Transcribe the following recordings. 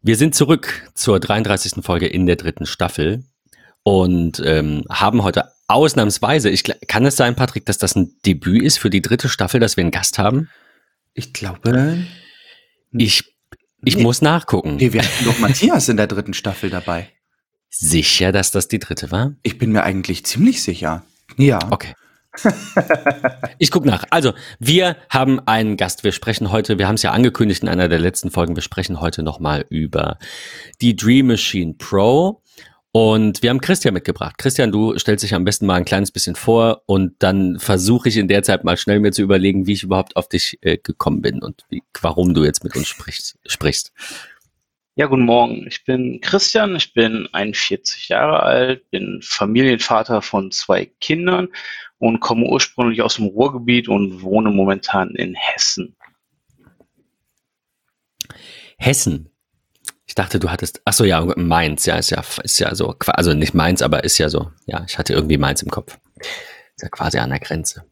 Wir sind zurück zur 33. Folge in der dritten Staffel und ähm, haben heute ausnahmsweise, ich, kann es sein, Patrick, dass das ein Debüt ist für die dritte Staffel, dass wir einen Gast haben? Ich glaube. Ich, ich nee. muss nachgucken. Nee, wir hatten doch Matthias in der dritten Staffel dabei. Sicher, dass das die dritte war? Ich bin mir eigentlich ziemlich sicher. Ja. Okay. ich gucke nach. Also, wir haben einen Gast. Wir sprechen heute, wir haben es ja angekündigt in einer der letzten Folgen, wir sprechen heute nochmal über die Dream Machine Pro. Und wir haben Christian mitgebracht. Christian, du stellst dich am besten mal ein kleines bisschen vor und dann versuche ich in der Zeit mal schnell mir zu überlegen, wie ich überhaupt auf dich äh, gekommen bin und wie, warum du jetzt mit uns sprichst. sprichst. Ja, guten Morgen. Ich bin Christian, ich bin 41 Jahre alt, bin Familienvater von zwei Kindern und komme ursprünglich aus dem Ruhrgebiet und wohne momentan in Hessen. Hessen. Ich dachte, du hattest, ach so, ja, Mainz, ja, ist ja, ist ja so, also nicht Mainz, aber ist ja so, ja, ich hatte irgendwie Mainz im Kopf. Ist ja quasi an der Grenze.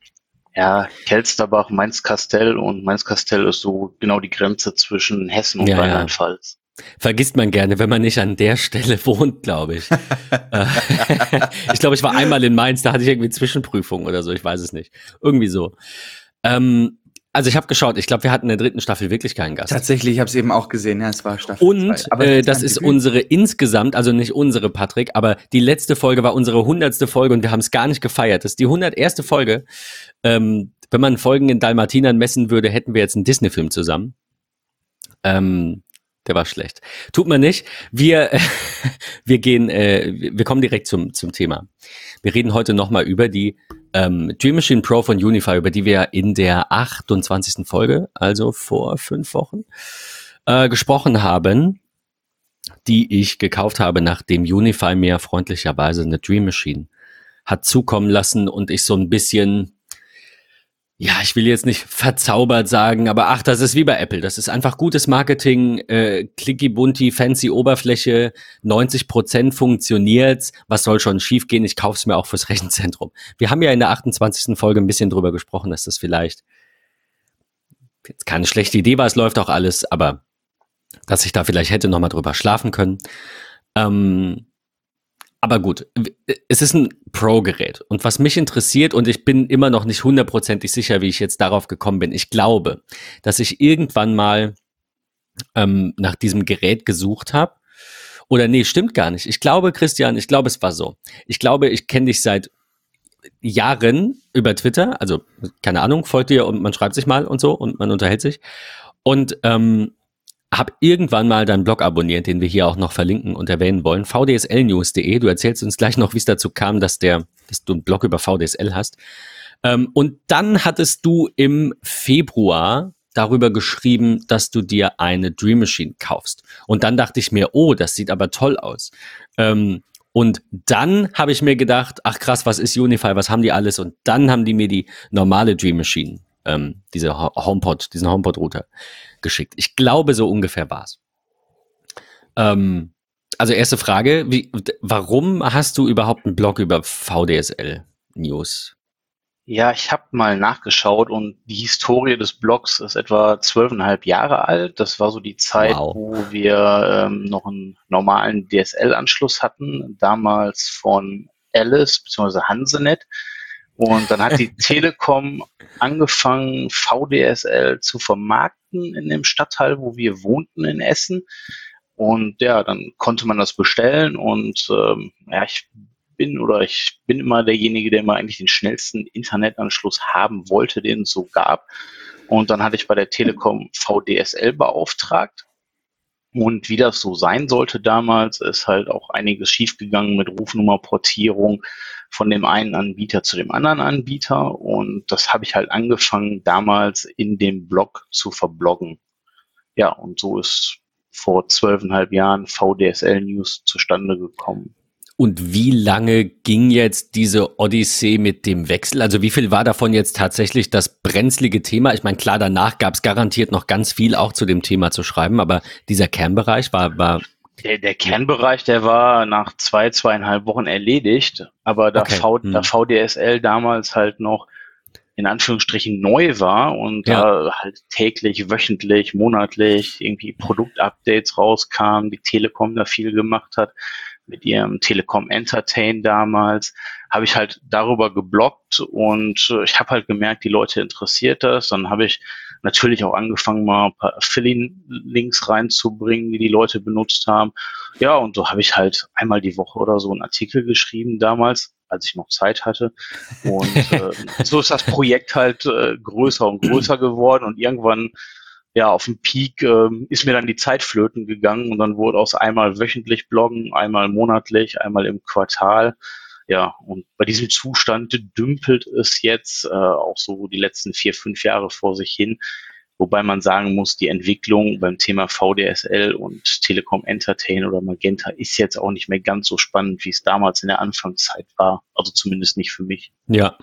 Ja, Kelsterbach, Mainz-Kastell und Mainz-Kastell ist so genau die Grenze zwischen Hessen und ja, Rheinland-Pfalz. Vergisst man gerne, wenn man nicht an der Stelle wohnt, glaube ich. Äh, ich glaube, ich war einmal in Mainz, da hatte ich irgendwie Zwischenprüfung oder so, ich weiß es nicht. Irgendwie so. Ähm, also ich habe geschaut, ich glaube, wir hatten in der dritten Staffel wirklich keinen Gast. Tatsächlich, ich habe es eben auch gesehen, ja, es war Staffel Und zwei. Aber äh, das ist unsere insgesamt, also nicht unsere, Patrick, aber die letzte Folge war unsere hundertste Folge und wir haben es gar nicht gefeiert. Das ist die hunderterste Folge. Ähm, wenn man Folgen in Dalmatinern messen würde, hätten wir jetzt einen Disney-Film zusammen. Ähm, der war schlecht. Tut man nicht. Wir, wir gehen, äh, wir kommen direkt zum, zum Thema. Wir reden heute nochmal über die ähm, Dream Machine Pro von Unify, über die wir in der 28. Folge, also vor fünf Wochen, äh, gesprochen haben, die ich gekauft habe, nachdem Unify mir freundlicherweise eine Dream Machine hat zukommen lassen und ich so ein bisschen ja, ich will jetzt nicht verzaubert sagen, aber ach, das ist wie bei Apple. Das ist einfach gutes Marketing, äh, clicky bunti, fancy Oberfläche, 90 Prozent funktioniert. Was soll schon schiefgehen? Ich kauf's mir auch fürs Rechenzentrum. Wir haben ja in der 28. Folge ein bisschen drüber gesprochen, dass das vielleicht jetzt keine schlechte Idee war. Es läuft auch alles, aber dass ich da vielleicht hätte noch mal drüber schlafen können. Ähm, aber gut, es ist ein Pro-Gerät. Und was mich interessiert, und ich bin immer noch nicht hundertprozentig sicher, wie ich jetzt darauf gekommen bin, ich glaube, dass ich irgendwann mal ähm, nach diesem Gerät gesucht habe. Oder nee, stimmt gar nicht. Ich glaube, Christian, ich glaube, es war so. Ich glaube, ich kenne dich seit Jahren über Twitter. Also, keine Ahnung, folgt dir und man schreibt sich mal und so und man unterhält sich. Und ähm, habe irgendwann mal deinen Blog abonniert, den wir hier auch noch verlinken und erwähnen wollen, vdslnews.de. Du erzählst uns gleich noch, wie es dazu kam, dass, der, dass du einen Blog über VDSL hast. Ähm, und dann hattest du im Februar darüber geschrieben, dass du dir eine Dream Machine kaufst. Und dann dachte ich mir, oh, das sieht aber toll aus. Ähm, und dann habe ich mir gedacht, ach krass, was ist Unify, was haben die alles? Und dann haben die mir die normale Dream Machine, ähm, diese HomePod, diesen HomePod-Router geschickt. Ich glaube, so ungefähr war's. Ähm, also erste Frage, wie, warum hast du überhaupt einen Blog über VDSL News? Ja, ich habe mal nachgeschaut und die Historie des Blogs ist etwa zwölfeinhalb Jahre alt. Das war so die Zeit, wow. wo wir ähm, noch einen normalen DSL-Anschluss hatten, damals von Alice bzw. Hansenet. Und dann hat die Telekom angefangen, VDSL zu vermarkten in dem Stadtteil, wo wir wohnten in Essen. Und ja, dann konnte man das bestellen und ähm, ja, ich bin oder ich bin immer derjenige, der immer eigentlich den schnellsten Internetanschluss haben wollte, den es so gab. Und dann hatte ich bei der Telekom VDSL beauftragt. Und wie das so sein sollte damals, ist halt auch einiges schiefgegangen mit Rufnummerportierung von dem einen Anbieter zu dem anderen Anbieter. Und das habe ich halt angefangen, damals in dem Blog zu verbloggen. Ja, und so ist vor zwölfeinhalb Jahren VDSL News zustande gekommen. Und wie lange ging jetzt diese Odyssee mit dem Wechsel? Also wie viel war davon jetzt tatsächlich das brenzlige Thema? Ich meine, klar, danach gab es garantiert noch ganz viel auch zu dem Thema zu schreiben, aber dieser Kernbereich war, war der, der Kernbereich, der war nach zwei, zweieinhalb Wochen erledigt, aber da, okay. v, da VDSL damals halt noch in Anführungsstrichen neu war und ja. da halt täglich, wöchentlich, monatlich irgendwie Produktupdates rauskamen, die Telekom da viel gemacht hat mit ihrem Telekom Entertain damals, habe ich halt darüber geblockt und äh, ich habe halt gemerkt, die Leute interessiert das. Dann habe ich natürlich auch angefangen, mal ein paar Affiliate-Links reinzubringen, die die Leute benutzt haben. Ja, und so habe ich halt einmal die Woche oder so einen Artikel geschrieben damals, als ich noch Zeit hatte. Und äh, so ist das Projekt halt äh, größer und größer geworden und irgendwann ja, auf dem Peak äh, ist mir dann die Zeit flöten gegangen und dann wurde aus einmal wöchentlich bloggen, einmal monatlich, einmal im Quartal. Ja, und bei diesem Zustand dümpelt es jetzt äh, auch so die letzten vier, fünf Jahre vor sich hin. Wobei man sagen muss, die Entwicklung beim Thema VDSL und Telekom Entertain oder Magenta ist jetzt auch nicht mehr ganz so spannend, wie es damals in der Anfangszeit war. Also zumindest nicht für mich. Ja,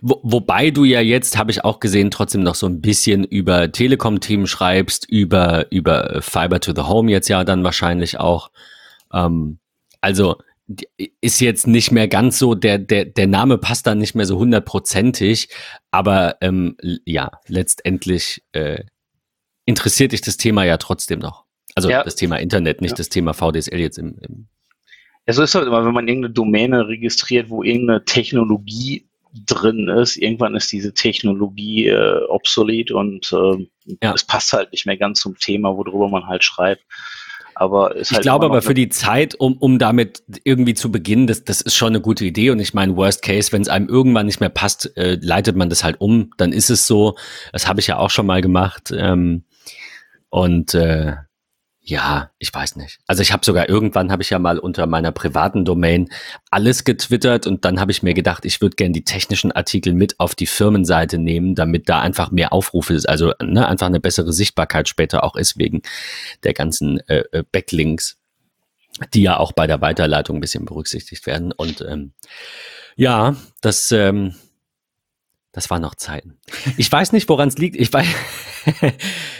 wo, wobei du ja jetzt, habe ich auch gesehen, trotzdem noch so ein bisschen über Telekom-Themen schreibst, über, über Fiber to the Home jetzt ja dann wahrscheinlich auch. Ähm, also ist jetzt nicht mehr ganz so, der, der, der Name passt dann nicht mehr so hundertprozentig, aber ähm, ja, letztendlich äh, interessiert dich das Thema ja trotzdem noch. Also ja. das Thema Internet, nicht ja. das Thema VDSL jetzt im, im ja, so ist halt immer, wenn man irgendeine Domäne registriert, wo irgendeine Technologie drin ist. Irgendwann ist diese Technologie äh, obsolet und äh, ja. es passt halt nicht mehr ganz zum Thema, worüber man halt schreibt. Aber ich halt glaube aber für die Zeit, um, um damit irgendwie zu beginnen, das, das ist schon eine gute Idee. Und ich meine, Worst Case, wenn es einem irgendwann nicht mehr passt, äh, leitet man das halt um. Dann ist es so. Das habe ich ja auch schon mal gemacht. Ähm, und äh, ja, ich weiß nicht. Also ich habe sogar irgendwann habe ich ja mal unter meiner privaten Domain alles getwittert und dann habe ich mir gedacht, ich würde gerne die technischen Artikel mit auf die Firmenseite nehmen, damit da einfach mehr Aufrufe ist, also ne, einfach eine bessere Sichtbarkeit später auch ist wegen der ganzen äh, äh Backlinks, die ja auch bei der Weiterleitung ein bisschen berücksichtigt werden. Und ähm, ja, das ähm, das waren noch Zeiten. Ich weiß nicht, woran es liegt. Ich weiß,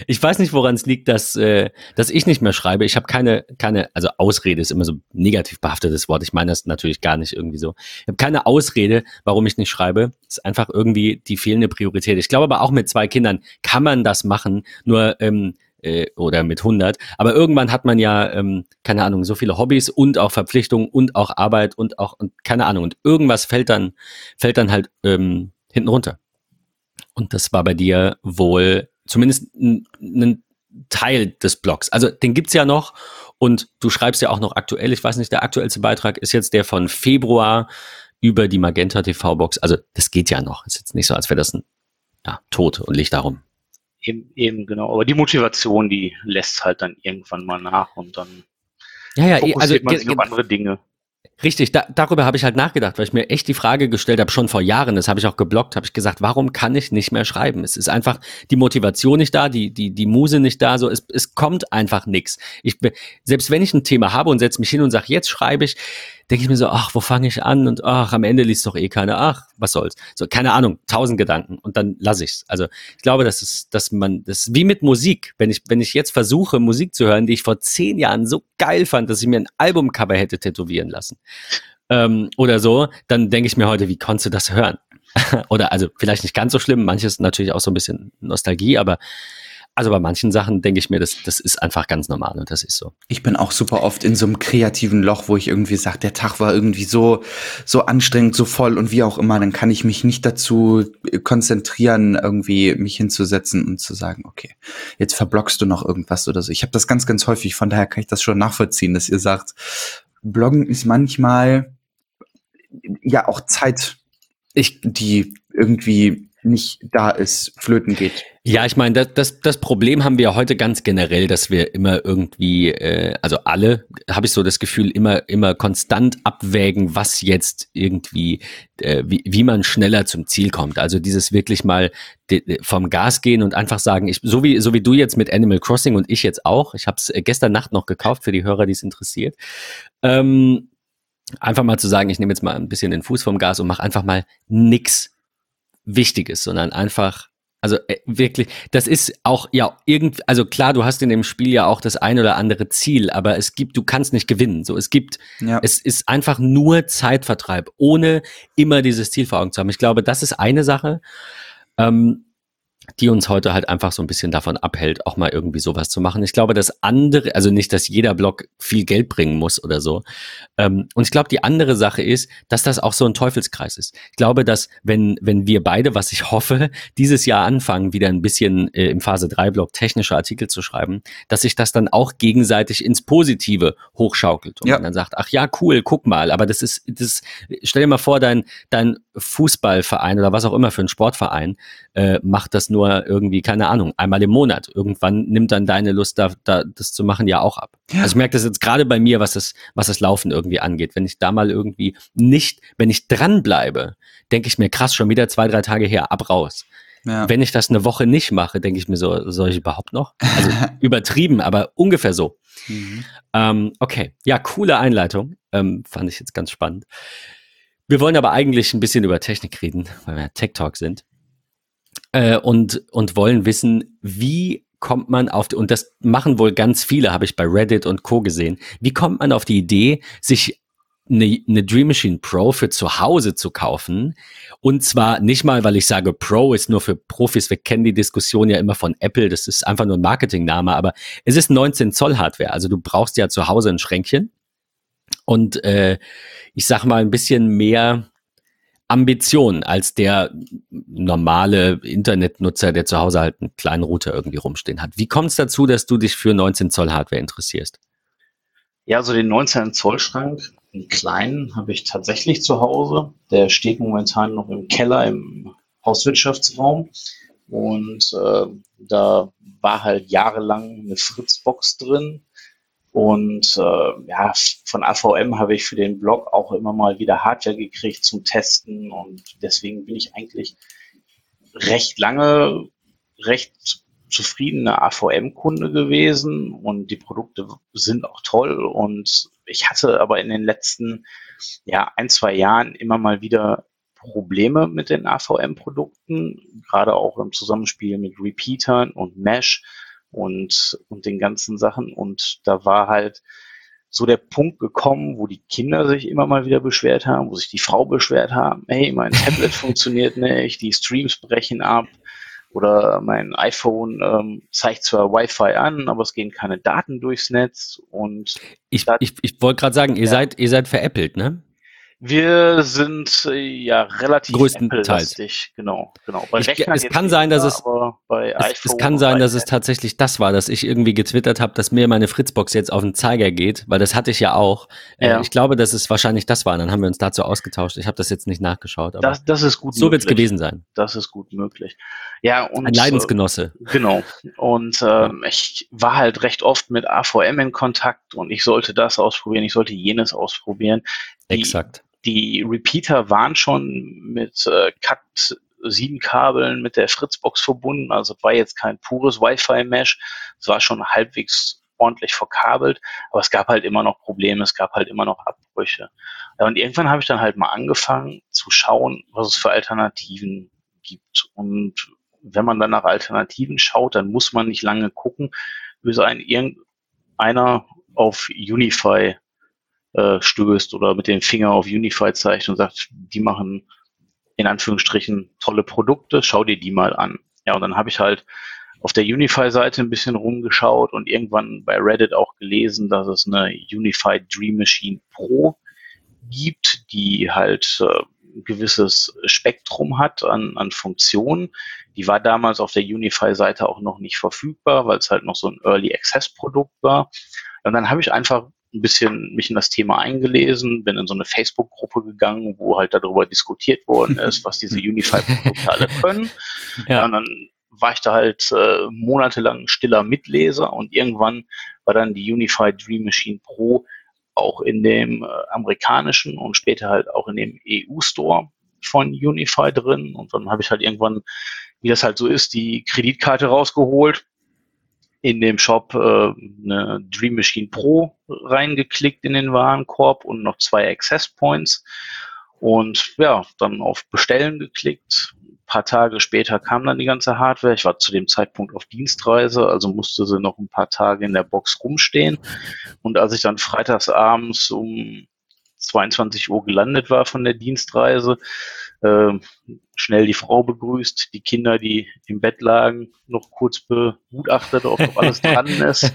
ich weiß nicht, woran es liegt, dass, äh, dass ich nicht mehr schreibe. Ich habe keine, keine, also Ausrede ist immer so negativ behaftetes Wort. Ich meine das natürlich gar nicht irgendwie so. Ich habe keine Ausrede, warum ich nicht schreibe. Es ist einfach irgendwie die fehlende Priorität. Ich glaube aber auch mit zwei Kindern kann man das machen. Nur ähm, äh, oder mit 100. Aber irgendwann hat man ja, ähm, keine Ahnung, so viele Hobbys und auch Verpflichtungen und auch Arbeit und auch, und keine Ahnung. Und irgendwas fällt dann, fällt dann halt ähm, hinten runter. Und das war bei dir wohl zumindest ein Teil des Blogs. Also den gibt's ja noch und du schreibst ja auch noch aktuell. Ich weiß nicht, der aktuellste Beitrag ist jetzt der von Februar über die Magenta TV-Box. Also das geht ja noch. Ist jetzt nicht so, als wäre das ein ja, tot und Licht darum. Eben, eben, genau. Aber die Motivation, die lässt halt dann irgendwann mal nach und dann ja, ja, eh, also man sich auf andere Dinge. Richtig, da, darüber habe ich halt nachgedacht, weil ich mir echt die Frage gestellt habe, schon vor Jahren, das habe ich auch geblockt, habe ich gesagt, warum kann ich nicht mehr schreiben? Es ist einfach die Motivation nicht da, die, die, die Muse nicht da, so es, es kommt einfach nichts. Ich, selbst wenn ich ein Thema habe und setze mich hin und sage, jetzt schreibe ich, denke ich mir so, ach, wo fange ich an? Und ach, am Ende liest doch eh keiner, ach, was soll's. So, keine Ahnung, tausend Gedanken und dann lasse ich's. Also ich glaube, das ist, dass man, das ist wie mit Musik. Wenn ich, wenn ich jetzt versuche, Musik zu hören, die ich vor zehn Jahren so geil fand, dass ich mir ein Albumcover hätte tätowieren lassen. Ähm, oder so, dann denke ich mir heute, wie konntest du das hören? oder also vielleicht nicht ganz so schlimm, manches natürlich auch so ein bisschen Nostalgie, aber also bei manchen Sachen denke ich mir, das, das ist einfach ganz normal und das ist so. Ich bin auch super oft in so einem kreativen Loch, wo ich irgendwie sage, der Tag war irgendwie so, so anstrengend, so voll und wie auch immer, dann kann ich mich nicht dazu konzentrieren, irgendwie mich hinzusetzen und zu sagen, okay, jetzt verblockst du noch irgendwas oder so. Ich habe das ganz, ganz häufig, von daher kann ich das schon nachvollziehen, dass ihr sagt, Bloggen ist manchmal ja auch Zeit, ich, die irgendwie nicht da ist, flöten geht. Ja, ich meine, das, das, das Problem haben wir heute ganz generell, dass wir immer irgendwie, äh, also alle, habe ich so das Gefühl, immer, immer konstant abwägen, was jetzt irgendwie, äh, wie, wie man schneller zum Ziel kommt. Also dieses wirklich mal vom Gas gehen und einfach sagen, ich, so wie, so wie du jetzt mit Animal Crossing und ich jetzt auch, ich habe es äh, gestern Nacht noch gekauft für die Hörer, die es interessiert. Ähm, einfach mal zu sagen, ich nehme jetzt mal ein bisschen den Fuß vom Gas und mache einfach mal nix Wichtiges, sondern einfach, also äh, wirklich, das ist auch ja irgendwie, also klar, du hast in dem Spiel ja auch das ein oder andere Ziel, aber es gibt, du kannst nicht gewinnen. So, es gibt, ja. es ist einfach nur Zeitvertreib, ohne immer dieses Ziel vor Augen zu haben. Ich glaube, das ist eine Sache. ähm, die uns heute halt einfach so ein bisschen davon abhält, auch mal irgendwie sowas zu machen. Ich glaube, dass andere, also nicht, dass jeder Blog viel Geld bringen muss oder so. Ähm, und ich glaube, die andere Sache ist, dass das auch so ein Teufelskreis ist. Ich glaube, dass wenn, wenn wir beide, was ich hoffe, dieses Jahr anfangen, wieder ein bisschen äh, im Phase 3 Blog technische Artikel zu schreiben, dass sich das dann auch gegenseitig ins Positive hochschaukelt. Und ja. man dann sagt, ach ja, cool, guck mal, aber das ist, das, stell dir mal vor, dein, dein Fußballverein oder was auch immer für ein Sportverein äh, macht das nur irgendwie, keine Ahnung, einmal im Monat. Irgendwann nimmt dann deine Lust, da, da das zu machen, ja auch ab. Also ich merke das jetzt gerade bei mir, was das, was das Laufen irgendwie angeht. Wenn ich da mal irgendwie nicht, wenn ich dranbleibe, denke ich mir, krass, schon wieder zwei, drei Tage her, ab raus. Ja. Wenn ich das eine Woche nicht mache, denke ich mir so, soll ich überhaupt noch? Also übertrieben, aber ungefähr so. Mhm. Ähm, okay, ja, coole Einleitung. Ähm, fand ich jetzt ganz spannend. Wir wollen aber eigentlich ein bisschen über Technik reden, weil wir Tech Talk sind äh, und, und wollen wissen, wie kommt man auf, die, und das machen wohl ganz viele, habe ich bei Reddit und Co. gesehen, wie kommt man auf die Idee, sich eine, eine Dream Machine Pro für zu Hause zu kaufen. Und zwar nicht mal, weil ich sage, Pro ist nur für Profis. Wir kennen die Diskussion ja immer von Apple. Das ist einfach nur ein Marketingname, aber es ist 19 Zoll Hardware. Also du brauchst ja zu Hause ein Schränkchen. Und äh, ich sag mal ein bisschen mehr Ambition als der normale Internetnutzer, der zu Hause halt einen kleinen Router irgendwie rumstehen hat. Wie kommt es dazu, dass du dich für 19 Zoll Hardware interessierst? Ja, also den 19 Zoll Schrank, einen kleinen, habe ich tatsächlich zu Hause. Der steht momentan noch im Keller im Hauswirtschaftsraum. Und äh, da war halt jahrelang eine Fritzbox drin und äh, ja, von AVM habe ich für den Blog auch immer mal wieder Hardware gekriegt zum Testen. Und deswegen bin ich eigentlich recht lange recht zufriedener AVM-Kunde gewesen. Und die Produkte sind auch toll. Und ich hatte aber in den letzten ja, ein, zwei Jahren immer mal wieder Probleme mit den AVM-Produkten, gerade auch im Zusammenspiel mit Repeatern und Mesh und, und den ganzen Sachen. Und da war halt so der Punkt gekommen, wo die Kinder sich immer mal wieder beschwert haben, wo sich die Frau beschwert haben, hey, mein Tablet funktioniert nicht, die Streams brechen ab oder mein iPhone ähm, zeigt zwar Wi-Fi an, aber es gehen keine Daten durchs Netz und ich, ich, ich wollte gerade sagen, ihr ja. seid ihr seid veräppelt, ne? Wir sind äh, ja relativ größtenteils. Genau, genau. Bei ich, es kann sein, dass es, es, es kann sein, dass es tatsächlich das war, dass ich irgendwie getwittert habe, dass mir meine Fritzbox jetzt auf den Zeiger geht, weil das hatte ich ja auch. Äh, ja. ich glaube, dass es wahrscheinlich das war. dann haben wir uns dazu ausgetauscht. Ich habe das jetzt nicht nachgeschaut. Aber das, das ist gut. So wird es gewesen sein. Das ist gut möglich. Ja und ein Leidensgenosse. Äh, genau. Und ähm, ich war halt recht oft mit AVM in Kontakt und ich sollte das ausprobieren, ich sollte jenes ausprobieren. Die, Exakt die Repeater waren schon mit äh, Cat 7 Kabeln mit der Fritzbox verbunden, also war jetzt kein pures Wi-Fi-Mesh, es war schon halbwegs ordentlich verkabelt, aber es gab halt immer noch Probleme, es gab halt immer noch Abbrüche. Ja, und irgendwann habe ich dann halt mal angefangen zu schauen, was es für Alternativen gibt. Und wenn man dann nach Alternativen schaut, dann muss man nicht lange gucken, bis ein irgendeiner auf Unify äh, stößt oder mit dem Finger auf Unify zeigt und sagt, die machen in Anführungsstrichen tolle Produkte, schau dir die mal an. Ja, und dann habe ich halt auf der Unify-Seite ein bisschen rumgeschaut und irgendwann bei Reddit auch gelesen, dass es eine Unify Dream Machine Pro gibt, die halt äh, ein gewisses Spektrum hat an, an Funktionen. Die war damals auf der Unify-Seite auch noch nicht verfügbar, weil es halt noch so ein Early Access-Produkt war. Und dann habe ich einfach ein bisschen mich in das Thema eingelesen, bin in so eine Facebook-Gruppe gegangen, wo halt darüber diskutiert worden ist, was diese Unify-Produkte alle können. Ja. Und dann war ich da halt äh, monatelang stiller Mitleser und irgendwann war dann die Unify Dream Machine Pro auch in dem äh, amerikanischen und später halt auch in dem EU-Store von Unify drin. Und dann habe ich halt irgendwann, wie das halt so ist, die Kreditkarte rausgeholt in dem Shop äh, eine Dream Machine Pro reingeklickt in den Warenkorb und noch zwei Access Points. Und ja, dann auf Bestellen geklickt. Ein paar Tage später kam dann die ganze Hardware. Ich war zu dem Zeitpunkt auf Dienstreise, also musste sie noch ein paar Tage in der Box rumstehen. Und als ich dann freitags abends um 22 Uhr gelandet war von der Dienstreise. Äh, schnell die Frau begrüßt, die Kinder, die im Bett lagen, noch kurz begutachtet, ob noch alles dran ist.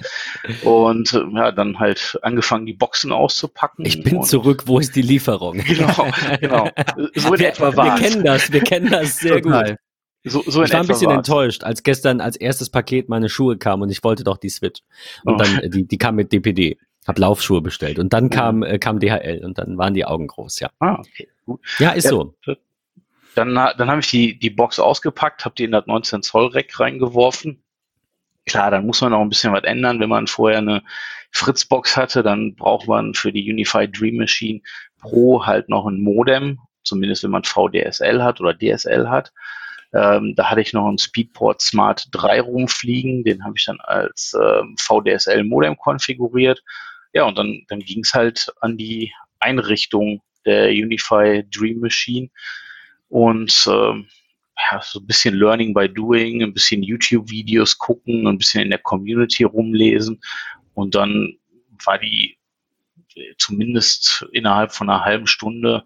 Und äh, ja, dann halt angefangen, die Boxen auszupacken. Ich bin zurück, wo ist die Lieferung? Genau, genau. So in wir, etwa war Wir kennen das, wir kennen das sehr Total. gut. So, so ich war ein bisschen war's. enttäuscht, als gestern als erstes Paket meine Schuhe kam und ich wollte doch die Switch. Und oh. dann, die, die kam mit DPD. Hab Laufschuhe bestellt. Und dann kam, äh, kam DHL und dann waren die Augen groß, ja. Ah, okay, gut. Ja, ist ja, so. Dann, dann habe ich die, die Box ausgepackt, habe die in das 19 Zoll Rack reingeworfen. Klar, dann muss man auch ein bisschen was ändern. Wenn man vorher eine Fritzbox hatte, dann braucht man für die Unified Dream Machine Pro halt noch ein Modem, zumindest wenn man VDSL hat oder DSL hat. Ähm, da hatte ich noch einen Speedport Smart 3 rumfliegen, den habe ich dann als ähm, VDSL-Modem konfiguriert. Ja, und dann, dann ging es halt an die Einrichtung der Unify Dream Machine und ähm, ja, so ein bisschen Learning by Doing, ein bisschen YouTube-Videos gucken, ein bisschen in der Community rumlesen und dann war die äh, zumindest innerhalb von einer halben Stunde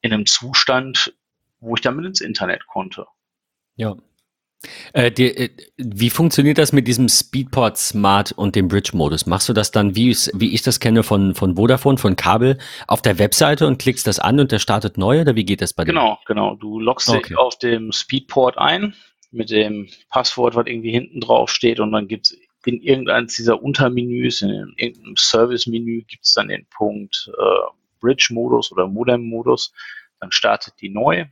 in einem Zustand, wo ich damit ins Internet konnte. Ja. Äh, die, äh, wie funktioniert das mit diesem Speedport Smart und dem Bridge-Modus? Machst du das dann, wie, wie ich das kenne von, von Vodafone, von Kabel, auf der Webseite und klickst das an und der startet neu oder wie geht das bei dir? Genau, genau. Du loggst okay. dich auf dem Speedport ein mit dem Passwort, was irgendwie hinten drauf steht und dann gibt es in irgendeinem dieser Untermenüs, in irgendeinem Service-Menü gibt es dann den Punkt äh, Bridge-Modus oder Modem-Modus. Dann startet die neu.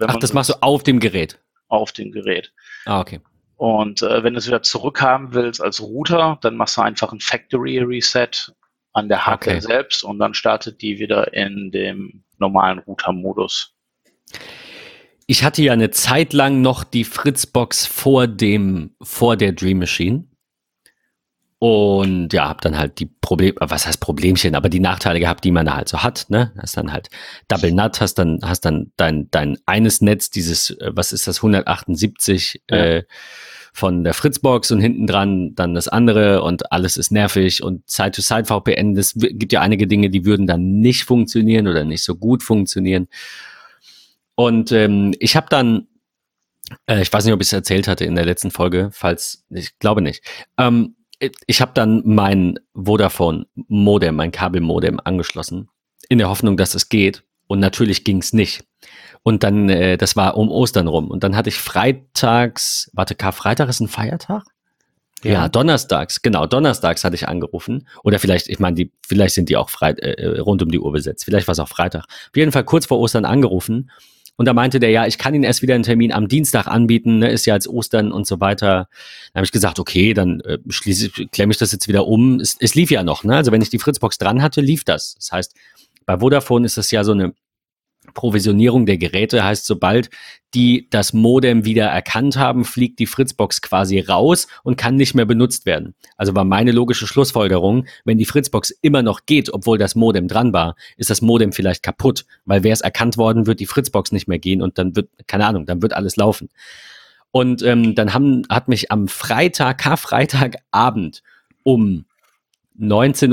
Ach, das machst du auf dem Gerät? Auf dem Gerät. Ah, okay. Und äh, wenn du es wieder zurückhaben willst als Router, dann machst du einfach ein Factory Reset an der Hardware okay. selbst und dann startet die wieder in dem normalen Router-Modus. Ich hatte ja eine Zeit lang noch die Fritzbox vor dem, vor der Dream Machine. Und ja, habe dann halt die Problem, was heißt Problemchen, aber die Nachteile gehabt, die man da halt so hat, ne? Hast dann halt Double Nut, hast dann, hast dann dein, dein eines Netz, dieses, äh, was ist das, 178 ja. äh, von der Fritzbox und hinten dran dann das andere und alles ist nervig und Side-to-Side-VPN, das gibt ja einige Dinge, die würden dann nicht funktionieren oder nicht so gut funktionieren. Und ähm, ich habe dann, äh, ich weiß nicht, ob ich es erzählt hatte in der letzten Folge, falls, ich glaube nicht. Ähm, ich habe dann mein Vodafone-Modem, mein Kabelmodem angeschlossen, in der Hoffnung, dass es geht. Und natürlich ging es nicht. Und dann, äh, das war um Ostern rum. Und dann hatte ich freitags, warte, Karfreitag ist ein Feiertag? Ja. ja, donnerstags, genau, donnerstags hatte ich angerufen. Oder vielleicht, ich meine, die, vielleicht sind die auch frei, äh, äh rund um die Uhr besetzt. Vielleicht war es auch Freitag. Auf jeden Fall kurz vor Ostern angerufen und da meinte der, ja, ich kann Ihnen erst wieder einen Termin am Dienstag anbieten, ne, ist ja als Ostern und so weiter. Dann habe ich gesagt, okay, dann äh, schließe, klemme ich das jetzt wieder um. Es, es lief ja noch, ne? Also wenn ich die Fritzbox dran hatte, lief das. Das heißt, bei Vodafone ist das ja so eine Provisionierung der Geräte heißt, sobald die das Modem wieder erkannt haben, fliegt die Fritzbox quasi raus und kann nicht mehr benutzt werden. Also war meine logische Schlussfolgerung, wenn die Fritzbox immer noch geht, obwohl das Modem dran war, ist das Modem vielleicht kaputt, weil wäre es erkannt worden, wird die Fritzbox nicht mehr gehen und dann wird, keine Ahnung, dann wird alles laufen. Und ähm, dann haben, hat mich am Freitag, Karfreitagabend um 19.30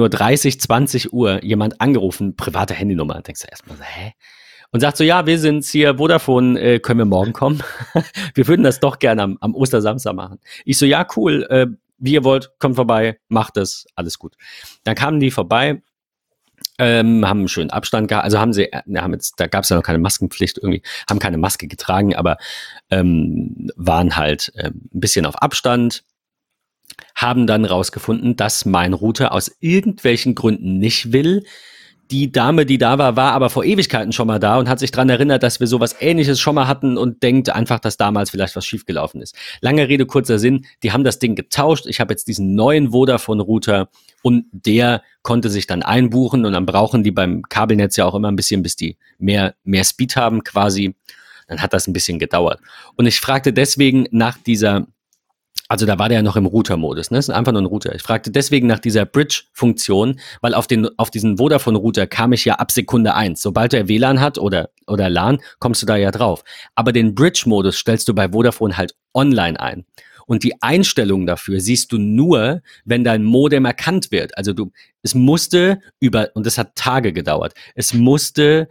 Uhr, 20 Uhr jemand angerufen, private Handynummer. Denkst du erstmal so, hä? Und sagt so, ja, wir sind's hier, Vodafone, äh, können wir morgen kommen? wir würden das doch gerne am, am Ostersamstag machen. Ich so, ja, cool, äh, wie ihr wollt, kommt vorbei, macht es, alles gut. Dann kamen die vorbei, ähm, haben einen schönen Abstand gehabt, also haben sie, äh, haben jetzt, da gab es ja noch keine Maskenpflicht irgendwie, haben keine Maske getragen, aber ähm, waren halt äh, ein bisschen auf Abstand, haben dann rausgefunden, dass mein Router aus irgendwelchen Gründen nicht will, die Dame, die da war, war aber vor Ewigkeiten schon mal da und hat sich dran erinnert, dass wir sowas ähnliches schon mal hatten und denkt einfach, dass damals vielleicht was schiefgelaufen ist. Lange Rede, kurzer Sinn, die haben das Ding getauscht. Ich habe jetzt diesen neuen Vodafone-Router und der konnte sich dann einbuchen und dann brauchen die beim Kabelnetz ja auch immer ein bisschen, bis die mehr, mehr Speed haben quasi. Dann hat das ein bisschen gedauert. Und ich fragte deswegen nach dieser also da war der ja noch im Router-Modus, ne? Das ist einfach nur ein Router. Ich fragte deswegen nach dieser Bridge-Funktion, weil auf, den, auf diesen Vodafone-Router kam ich ja ab Sekunde eins. Sobald er WLAN hat oder, oder LAN, kommst du da ja drauf. Aber den Bridge-Modus stellst du bei Vodafone halt online ein. Und die Einstellungen dafür siehst du nur, wenn dein Modem erkannt wird. Also du, es musste über, und das hat Tage gedauert, es musste,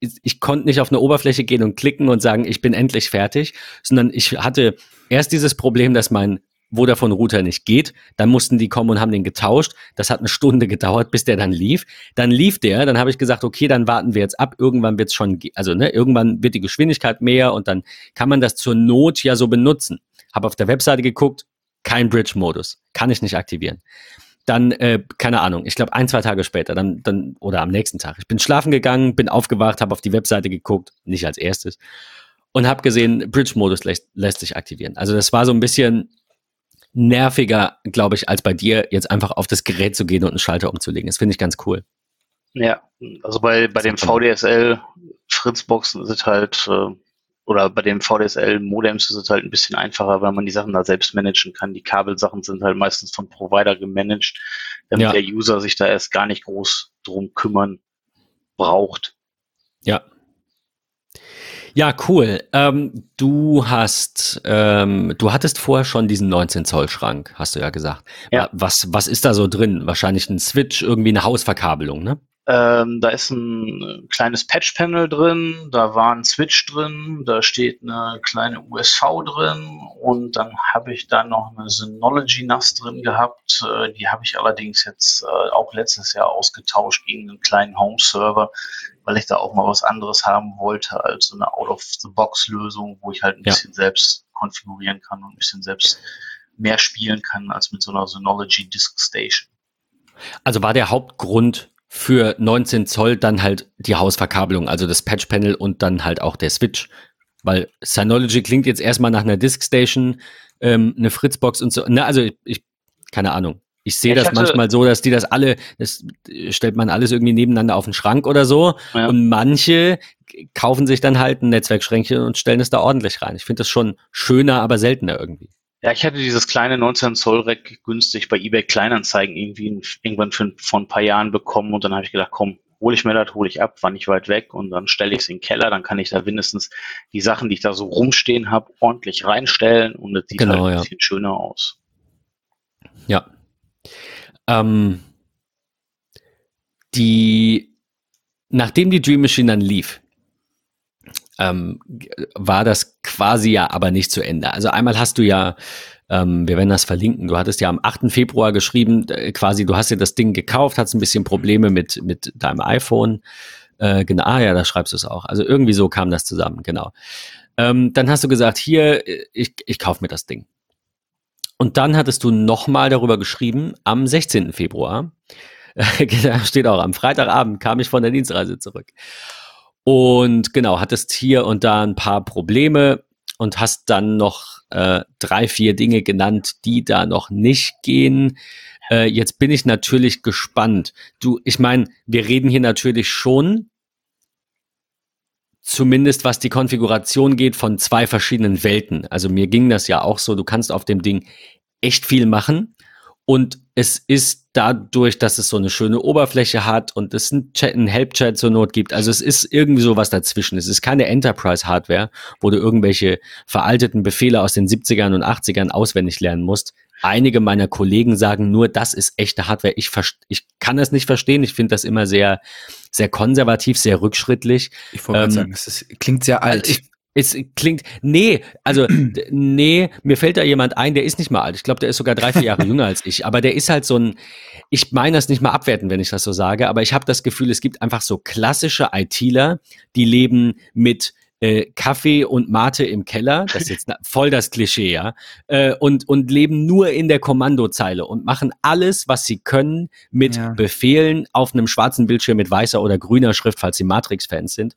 ich, ich konnte nicht auf eine Oberfläche gehen und klicken und sagen, ich bin endlich fertig, sondern ich hatte erst dieses Problem, dass mein Vodafone-Router nicht geht. Dann mussten die kommen und haben den getauscht. Das hat eine Stunde gedauert, bis der dann lief. Dann lief der, dann habe ich gesagt, okay, dann warten wir jetzt ab. Irgendwann wird es schon, also ne, irgendwann wird die Geschwindigkeit mehr und dann kann man das zur Not ja so benutzen. Habe auf der Webseite geguckt, kein Bridge-Modus, kann ich nicht aktivieren. Dann, äh, keine Ahnung, ich glaube ein, zwei Tage später, dann, dann, oder am nächsten Tag. Ich bin schlafen gegangen, bin aufgewacht, habe auf die Webseite geguckt, nicht als erstes, und habe gesehen, Bridge-Modus lässt, lässt sich aktivieren. Also das war so ein bisschen, nerviger, glaube ich, als bei dir, jetzt einfach auf das Gerät zu gehen und einen Schalter umzulegen. Das finde ich ganz cool. Ja, also bei, bei dem VDSL Fritzboxen es halt, äh, oder bei dem VDSL Modems ist es halt ein bisschen einfacher, weil man die Sachen da selbst managen kann. Die Kabelsachen sind halt meistens von Provider gemanagt, damit ja. der User sich da erst gar nicht groß drum kümmern braucht. Ja, ja, cool. Ähm, du hast, ähm, du hattest vorher schon diesen 19 Zoll Schrank, hast du ja gesagt. Ja. Was, was ist da so drin? Wahrscheinlich ein Switch, irgendwie eine Hausverkabelung, ne? Ähm, da ist ein kleines Patch-Panel drin, da war ein Switch drin, da steht eine kleine USV drin und dann habe ich da noch eine Synology NAS drin gehabt. Äh, die habe ich allerdings jetzt äh, auch letztes Jahr ausgetauscht gegen einen kleinen Home-Server, weil ich da auch mal was anderes haben wollte als so eine Out-of-the-Box-Lösung, wo ich halt ein ja. bisschen selbst konfigurieren kann und ein bisschen selbst mehr spielen kann als mit so einer Synology Disk Station. Also war der Hauptgrund für 19 Zoll dann halt die Hausverkabelung, also das Patch-Panel und dann halt auch der Switch. Weil Synology klingt jetzt erstmal nach einer Disk-Station, ähm, eine Fritzbox und so. Na, also ich, ich keine Ahnung. Ich sehe das manchmal so, dass die das alle, das stellt man alles irgendwie nebeneinander auf den Schrank oder so. Ja. Und manche kaufen sich dann halt ein Netzwerkschränkchen und stellen es da ordentlich rein. Ich finde das schon schöner, aber seltener irgendwie. Ja, ich hatte dieses kleine 19 Zoll Rack günstig bei eBay Kleinanzeigen irgendwie irgendwann für, vor ein paar Jahren bekommen und dann habe ich gedacht, komm, hole ich mir das, hole ich ab, war nicht weit weg und dann stelle ich es in den Keller, dann kann ich da mindestens die Sachen, die ich da so rumstehen habe, ordentlich reinstellen und es sieht genau, halt ein bisschen schöner aus. Ja. Ähm, die, nachdem die Dream Machine dann lief, ähm, war das quasi ja aber nicht zu Ende. Also einmal hast du ja, ähm, wir werden das verlinken, du hattest ja am 8. Februar geschrieben, äh, quasi, du hast dir das Ding gekauft, hast ein bisschen Probleme mit, mit deinem iPhone. Äh, genau, ah ja, da schreibst du es auch. Also irgendwie so kam das zusammen, genau. Ähm, dann hast du gesagt, hier, äh, ich, ich kaufe mir das Ding. Und dann hattest du nochmal darüber geschrieben, am 16. Februar, da steht auch, am Freitagabend kam ich von der Dienstreise zurück. Und genau, hattest hier und da ein paar Probleme und hast dann noch äh, drei, vier Dinge genannt, die da noch nicht gehen. Äh, jetzt bin ich natürlich gespannt. Du, ich meine, wir reden hier natürlich schon, zumindest was die Konfiguration geht, von zwei verschiedenen Welten. Also mir ging das ja auch so, du kannst auf dem Ding echt viel machen. Und es ist dadurch, dass es so eine schöne Oberfläche hat und es einen, Chat, einen Help-Chat zur Not gibt. Also es ist irgendwie so was dazwischen. Es ist keine Enterprise-Hardware, wo du irgendwelche veralteten Befehle aus den 70ern und 80ern auswendig lernen musst. Einige meiner Kollegen sagen nur, das ist echte Hardware. Ich, ich kann das nicht verstehen. Ich finde das immer sehr, sehr konservativ, sehr rückschrittlich. Ich wollte ähm, sagen, es ist, klingt sehr alt. Ich, es klingt, nee, also, nee, mir fällt da jemand ein, der ist nicht mal alt. Ich glaube, der ist sogar drei, vier Jahre jünger als ich. Aber der ist halt so ein, ich meine das nicht mal abwerten, wenn ich das so sage, aber ich habe das Gefühl, es gibt einfach so klassische ITler, die leben mit äh, Kaffee und Mate im Keller, das ist jetzt voll das Klischee, ja, äh, und, und leben nur in der Kommandozeile und machen alles, was sie können, mit ja. Befehlen auf einem schwarzen Bildschirm mit weißer oder grüner Schrift, falls sie Matrix-Fans sind.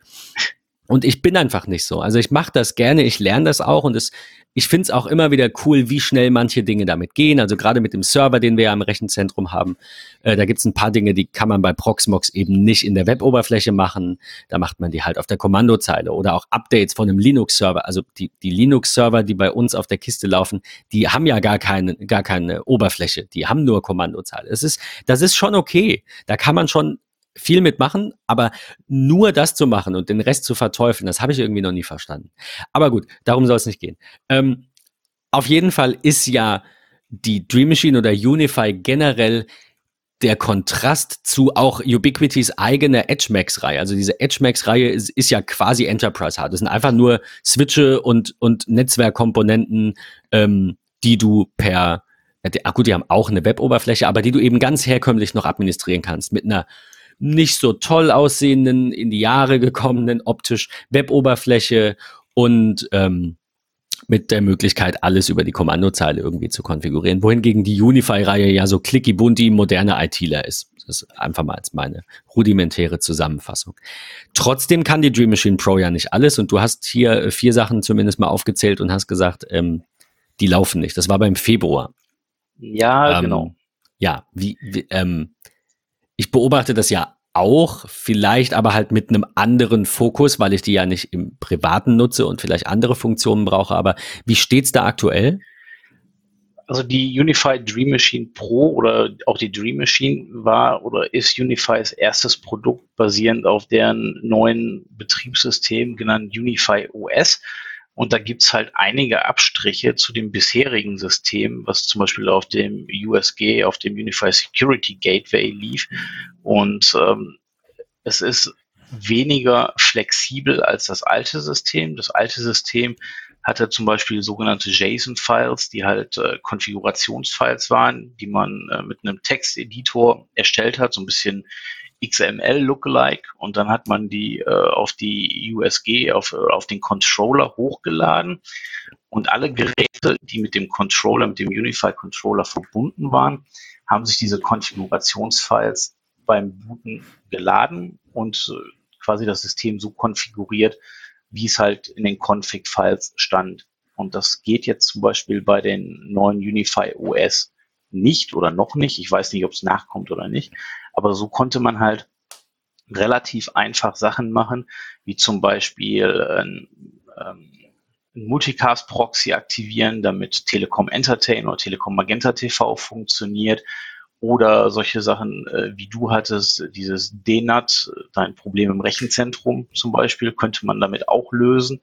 Und ich bin einfach nicht so. Also ich mache das gerne, ich lerne das auch und es, ich finde es auch immer wieder cool, wie schnell manche Dinge damit gehen. Also gerade mit dem Server, den wir ja im Rechenzentrum haben, äh, da gibt es ein paar Dinge, die kann man bei Proxmox eben nicht in der Weboberfläche machen. Da macht man die halt auf der Kommandozeile oder auch Updates von einem Linux-Server. Also die, die Linux-Server, die bei uns auf der Kiste laufen, die haben ja gar keine, gar keine Oberfläche. Die haben nur Kommandozeile. Das ist, das ist schon okay. Da kann man schon viel mitmachen, aber nur das zu machen und den Rest zu verteufeln, das habe ich irgendwie noch nie verstanden. Aber gut, darum soll es nicht gehen. Ähm, auf jeden Fall ist ja die Dream Machine oder Unify generell der Kontrast zu auch Ubiquitys eigener EdgeMax-Reihe. Also diese EdgeMax-Reihe ist, ist, ja quasi Enterprise Hard. Das sind einfach nur Switche und, und Netzwerkkomponenten, ähm, die du per, ach gut, die haben auch eine Web-Oberfläche, aber die du eben ganz herkömmlich noch administrieren kannst mit einer nicht so toll aussehenden, in die Jahre gekommenen optisch Web-Oberfläche und ähm, mit der Möglichkeit, alles über die Kommandozeile irgendwie zu konfigurieren. Wohingegen die Unify-Reihe ja so clicky bunti moderne ITler ist. Das ist einfach mal als meine rudimentäre Zusammenfassung. Trotzdem kann die Dream Machine Pro ja nicht alles und du hast hier vier Sachen zumindest mal aufgezählt und hast gesagt, ähm, die laufen nicht. Das war beim Februar. Ja, ähm, genau. Ja, wie, wie ähm, ich beobachte das ja auch, vielleicht aber halt mit einem anderen Fokus, weil ich die ja nicht im Privaten nutze und vielleicht andere Funktionen brauche. Aber wie steht's da aktuell? Also die Unified Dream Machine Pro oder auch die Dream Machine war oder ist Unifys erstes Produkt basierend auf deren neuen Betriebssystem genannt Unify OS. Und da gibt's halt einige Abstriche zu dem bisherigen System, was zum Beispiel auf dem USG, auf dem Unified Security Gateway lief. Und ähm, es ist weniger flexibel als das alte System. Das alte System hatte zum Beispiel sogenannte JSON-Files, die halt äh, Konfigurationsfiles waren, die man äh, mit einem Texteditor erstellt hat, so ein bisschen XML Lookalike und dann hat man die äh, auf die USG, auf, auf den Controller hochgeladen und alle Geräte, die mit dem Controller, mit dem Unify Controller verbunden waren, haben sich diese Konfigurationsfiles beim Booten geladen und äh, quasi das System so konfiguriert, wie es halt in den Config-Files stand. Und das geht jetzt zum Beispiel bei den neuen Unify OS nicht oder noch nicht. Ich weiß nicht, ob es nachkommt oder nicht. Aber so konnte man halt relativ einfach Sachen machen, wie zum Beispiel ein, ähm, ein Multicast-Proxy aktivieren, damit Telekom Entertain oder Telekom Magenta TV funktioniert. Oder solche Sachen, äh, wie du hattest, dieses DNAT, dein Problem im Rechenzentrum zum Beispiel, könnte man damit auch lösen.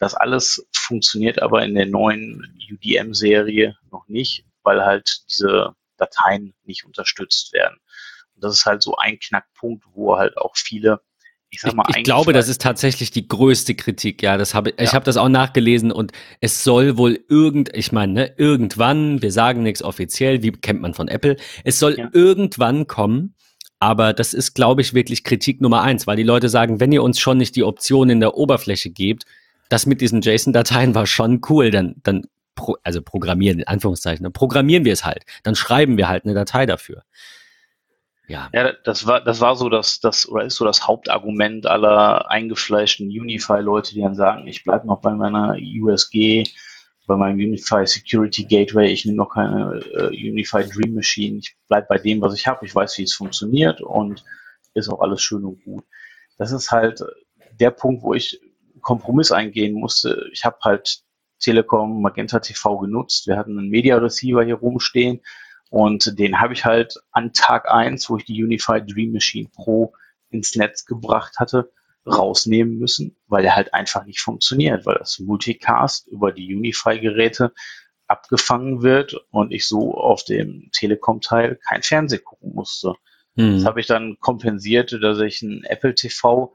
Das alles funktioniert aber in der neuen UDM-Serie noch nicht, weil halt diese Dateien nicht unterstützt werden. Und das ist halt so ein Knackpunkt, wo halt auch viele ich, sag mal, ich, ich glaube, das ist tatsächlich die größte Kritik. Ja, das habe ja. ich habe das auch nachgelesen und es soll wohl irgend, ich meine, ne, irgendwann, wir sagen nichts offiziell, wie kennt man von Apple, es soll ja. irgendwann kommen. Aber das ist, glaube ich, wirklich Kritik Nummer eins, weil die Leute sagen, wenn ihr uns schon nicht die Option in der Oberfläche gebt, das mit diesen JSON-Dateien war schon cool, dann, dann pro, also programmieren, in Anführungszeichen, dann programmieren wir es halt. Dann schreiben wir halt eine Datei dafür. Ja. ja, das war, das war so das, das, oder ist so das Hauptargument aller eingefleischten Unify-Leute, die dann sagen, ich bleibe noch bei meiner USG, bei meinem Unify Security Gateway, ich nehme noch keine äh, Unify Dream Machine, ich bleibe bei dem, was ich habe, ich weiß, wie es funktioniert und ist auch alles schön und gut. Das ist halt der Punkt, wo ich Kompromiss eingehen musste. Ich habe halt Telekom Magenta TV genutzt, wir hatten einen Media Receiver hier rumstehen, und den habe ich halt an Tag eins, wo ich die Unified Dream Machine Pro ins Netz gebracht hatte, rausnehmen müssen, weil er halt einfach nicht funktioniert, weil das Multicast über die Unify-Geräte abgefangen wird und ich so auf dem Telekom-Teil kein Fernseh gucken musste. Mhm. Das habe ich dann kompensiert, dass ich ein Apple TV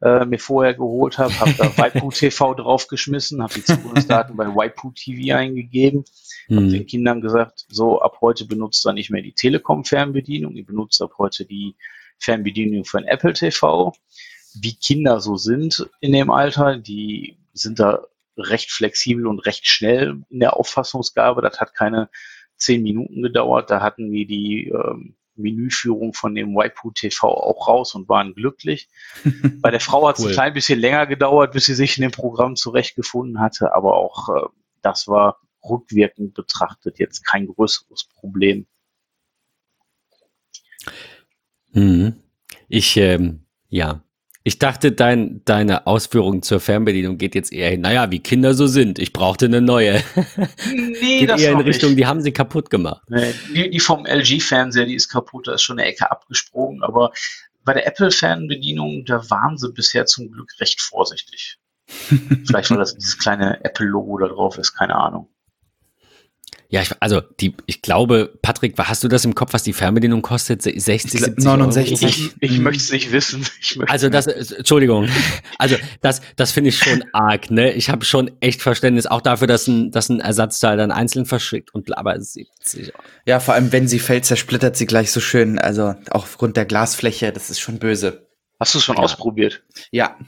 äh, mir vorher geholt habe, habe da Waipu TV draufgeschmissen, habe die Zugangsdaten bei Waipu TV eingegeben, hm. habe den Kindern gesagt, so ab heute benutzt er nicht mehr die Telekom-Fernbedienung, ihr benutzt ab heute die Fernbedienung von Apple TV. Wie Kinder so sind in dem Alter, die sind da recht flexibel und recht schnell in der Auffassungsgabe. Das hat keine zehn Minuten gedauert. Da hatten wir die ähm, Menüführung von dem Waipu TV auch raus und waren glücklich. Bei der Frau hat es cool. ein klein bisschen länger gedauert, bis sie sich in dem Programm zurechtgefunden hatte, aber auch äh, das war rückwirkend betrachtet jetzt kein größeres Problem. Mhm. Ich, ähm, ja, ich dachte, dein, deine Ausführung zur Fernbedienung geht jetzt eher hin, naja, wie Kinder so sind. Ich brauchte eine neue. Nee, geht das eher in Richtung, nicht. die haben sie kaputt gemacht. Nee, die, vom LG-Fernseher, die ist kaputt, da ist schon eine Ecke abgesprungen. Aber bei der Apple-Fernbedienung, da waren sie bisher zum Glück recht vorsichtig. Vielleicht, weil das dieses kleine Apple-Logo da drauf ist, keine Ahnung. Ja, ich, also die, ich glaube, Patrick, hast du das im Kopf, was die Fernbedienung kostet? 60, 70 69. Euro? Ich, ich möchte es nicht wissen. also das, Entschuldigung, also das, das finde ich schon arg. Ne, ich habe schon echt Verständnis auch dafür, dass ein, dass ein Ersatzteil dann einzeln verschickt und aber 70. Euro. Ja, vor allem wenn sie fällt, zersplittert sie gleich so schön. Also auch aufgrund der Glasfläche, das ist schon böse. Hast du es schon ja. ausprobiert? Ja.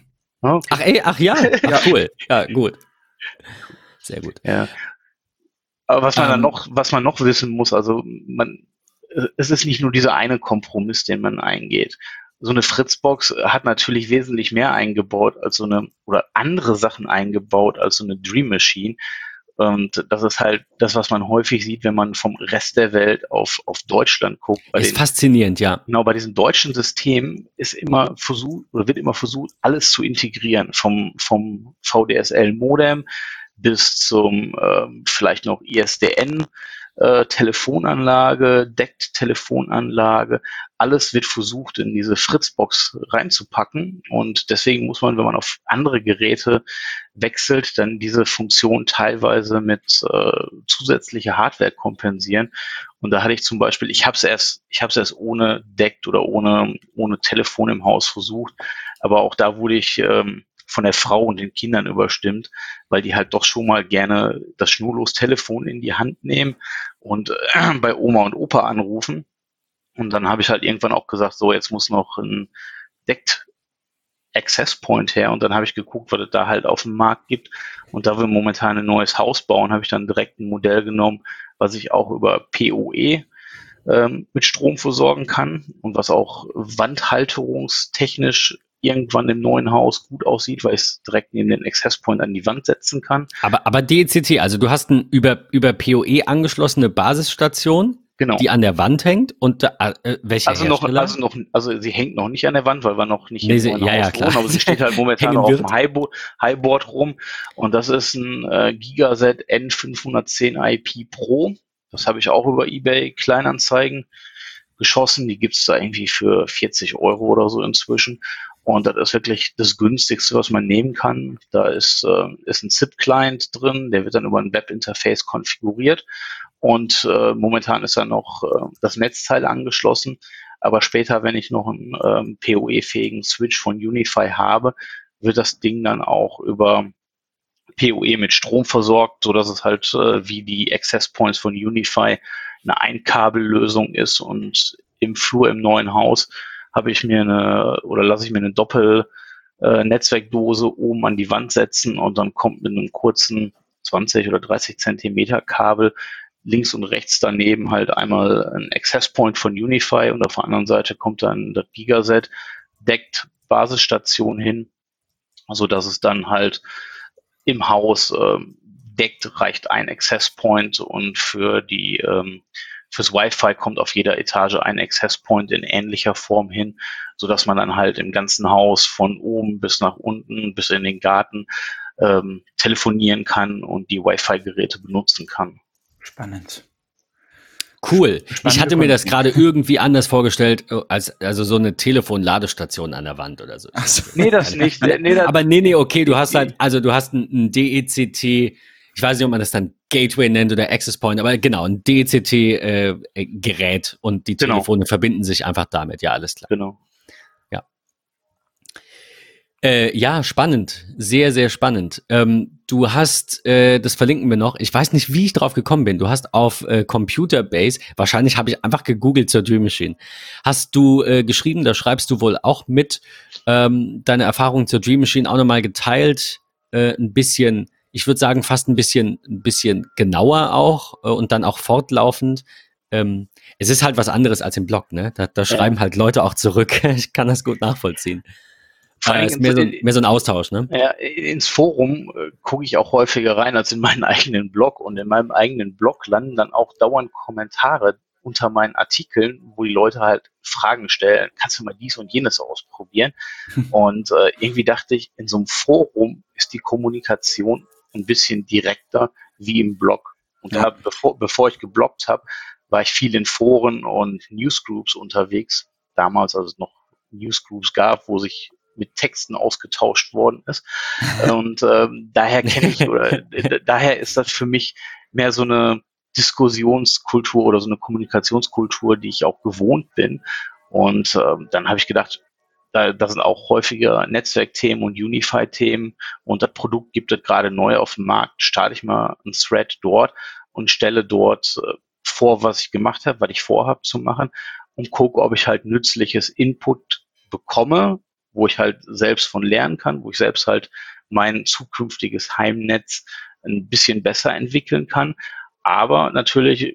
Okay. Ach ey, ach ja, ach, cool, ja gut. Sehr gut. Ja. Aber was man ähm, dann noch, was man noch wissen muss, also man, es ist nicht nur dieser eine Kompromiss, den man eingeht. So eine Fritzbox hat natürlich wesentlich mehr eingebaut als so eine, oder andere Sachen eingebaut als so eine Dream Machine. Und das ist halt das, was man häufig sieht, wenn man vom Rest der Welt auf, auf Deutschland guckt. Bei ist den, faszinierend, ja. Genau, bei diesem deutschen System ist immer versucht, oder wird immer versucht, alles zu integrieren. Vom, vom VDSL-Modem bis zum ähm, vielleicht noch ISDN. Äh, Telefonanlage, deckt Telefonanlage, alles wird versucht in diese Fritzbox reinzupacken und deswegen muss man, wenn man auf andere Geräte wechselt, dann diese Funktion teilweise mit äh, zusätzlicher Hardware kompensieren. Und da hatte ich zum Beispiel, ich habe es erst, ich habe es erst ohne deckt oder ohne ohne Telefon im Haus versucht, aber auch da wurde ich ähm, von der Frau und den Kindern überstimmt, weil die halt doch schon mal gerne das schnurlos Telefon in die Hand nehmen und äh, bei Oma und Opa anrufen. Und dann habe ich halt irgendwann auch gesagt, so jetzt muss noch ein Deckt Access Point her und dann habe ich geguckt, was es da halt auf dem Markt gibt. Und da wir momentan ein neues Haus bauen, habe ich dann direkt ein Modell genommen, was ich auch über PoE ähm, mit Strom versorgen kann und was auch wandhalterungstechnisch irgendwann im neuen Haus gut aussieht, weil ich es direkt neben den Access Point an die Wand setzen kann. Aber, aber DECT, also du hast eine über, über PoE angeschlossene Basisstation, genau. die an der Wand hängt und äh, äh welche also noch, also noch, also sie hängt noch nicht an der Wand, weil wir noch nicht nee, sie, ja, ja, klar. wohnen, aber sie steht halt momentan auf dem Highboard, Highboard rum und das ist ein äh, Gigaset N510 IP Pro. Das habe ich auch über eBay Kleinanzeigen geschossen. Die gibt's da irgendwie für 40 Euro oder so inzwischen. Und das ist wirklich das günstigste, was man nehmen kann. Da ist, äh, ist ein ZIP-Client drin, der wird dann über ein Webinterface konfiguriert. Und äh, momentan ist da noch äh, das Netzteil angeschlossen. Aber später, wenn ich noch einen ähm, PoE-fähigen Switch von Unify habe, wird das Ding dann auch über PoE mit Strom versorgt, so dass es halt äh, wie die Access Points von Unify eine Einkabellösung ist und im Flur im neuen Haus habe ich mir eine oder lasse ich mir eine Doppel äh, oben an die Wand setzen und dann kommt mit einem kurzen 20 oder 30 Zentimeter Kabel links und rechts daneben halt einmal ein Access Point von Unify und auf der anderen Seite kommt dann das Gigaset, deckt Basisstation hin, so dass es dann halt im Haus äh, deckt, reicht ein Access Point und für die ähm, Fürs Wi-Fi kommt auf jeder Etage ein Access Point in ähnlicher Form hin, so dass man dann halt im ganzen Haus von oben bis nach unten bis in den Garten ähm, telefonieren kann und die Wi-Fi-Geräte benutzen kann. Spannend. Cool. ich hatte mir das gerade irgendwie anders vorgestellt, äh, als also so eine Telefonladestation an der Wand oder so. Ach so. Nee, das nicht. Nee, das aber nee, nee, okay, du hast halt, also du hast ein, ein DECT ich weiß nicht, ob man das dann Gateway nennt oder Access Point, aber genau, ein DCT-Gerät äh, und die genau. Telefone verbinden sich einfach damit. Ja, alles klar. Genau. Ja. Äh, ja, spannend. Sehr, sehr spannend. Ähm, du hast, äh, das verlinken wir noch, ich weiß nicht, wie ich drauf gekommen bin. Du hast auf äh, Computerbase, wahrscheinlich habe ich einfach gegoogelt zur Dream Machine, hast du äh, geschrieben, da schreibst du wohl auch mit, ähm, deine Erfahrung zur Dream Machine auch nochmal geteilt, äh, ein bisschen ich würde sagen, fast ein bisschen, ein bisschen genauer auch äh, und dann auch fortlaufend. Ähm, es ist halt was anderes als im Blog, ne? Da, da schreiben ja. halt Leute auch zurück. ich kann das gut nachvollziehen. Vor allem ist mehr so, mehr so ein Austausch, ne? Ja, ins Forum äh, gucke ich auch häufiger rein als in meinen eigenen Blog und in meinem eigenen Blog landen dann auch dauernd Kommentare, unter meinen Artikeln, wo die Leute halt Fragen stellen, kannst du mal dies und jenes ausprobieren? und äh, irgendwie dachte ich, in so einem Forum ist die Kommunikation ein bisschen direkter wie im Blog. Und ja. da, bevor, bevor ich gebloggt habe, war ich viel in Foren und Newsgroups unterwegs. Damals, als es noch Newsgroups gab, wo sich mit Texten ausgetauscht worden ist. und ähm, daher kenne ich oder daher ist das für mich mehr so eine Diskussionskultur oder so eine Kommunikationskultur, die ich auch gewohnt bin. Und äh, dann habe ich gedacht, da, da sind auch häufiger Netzwerkthemen und Unify-Themen und das Produkt gibt es gerade neu auf dem Markt. Starte ich mal ein Thread dort und stelle dort äh, vor, was ich gemacht habe, was ich vorhabe zu machen und gucke, ob ich halt nützliches Input bekomme, wo ich halt selbst von lernen kann, wo ich selbst halt mein zukünftiges Heimnetz ein bisschen besser entwickeln kann. Aber natürlich,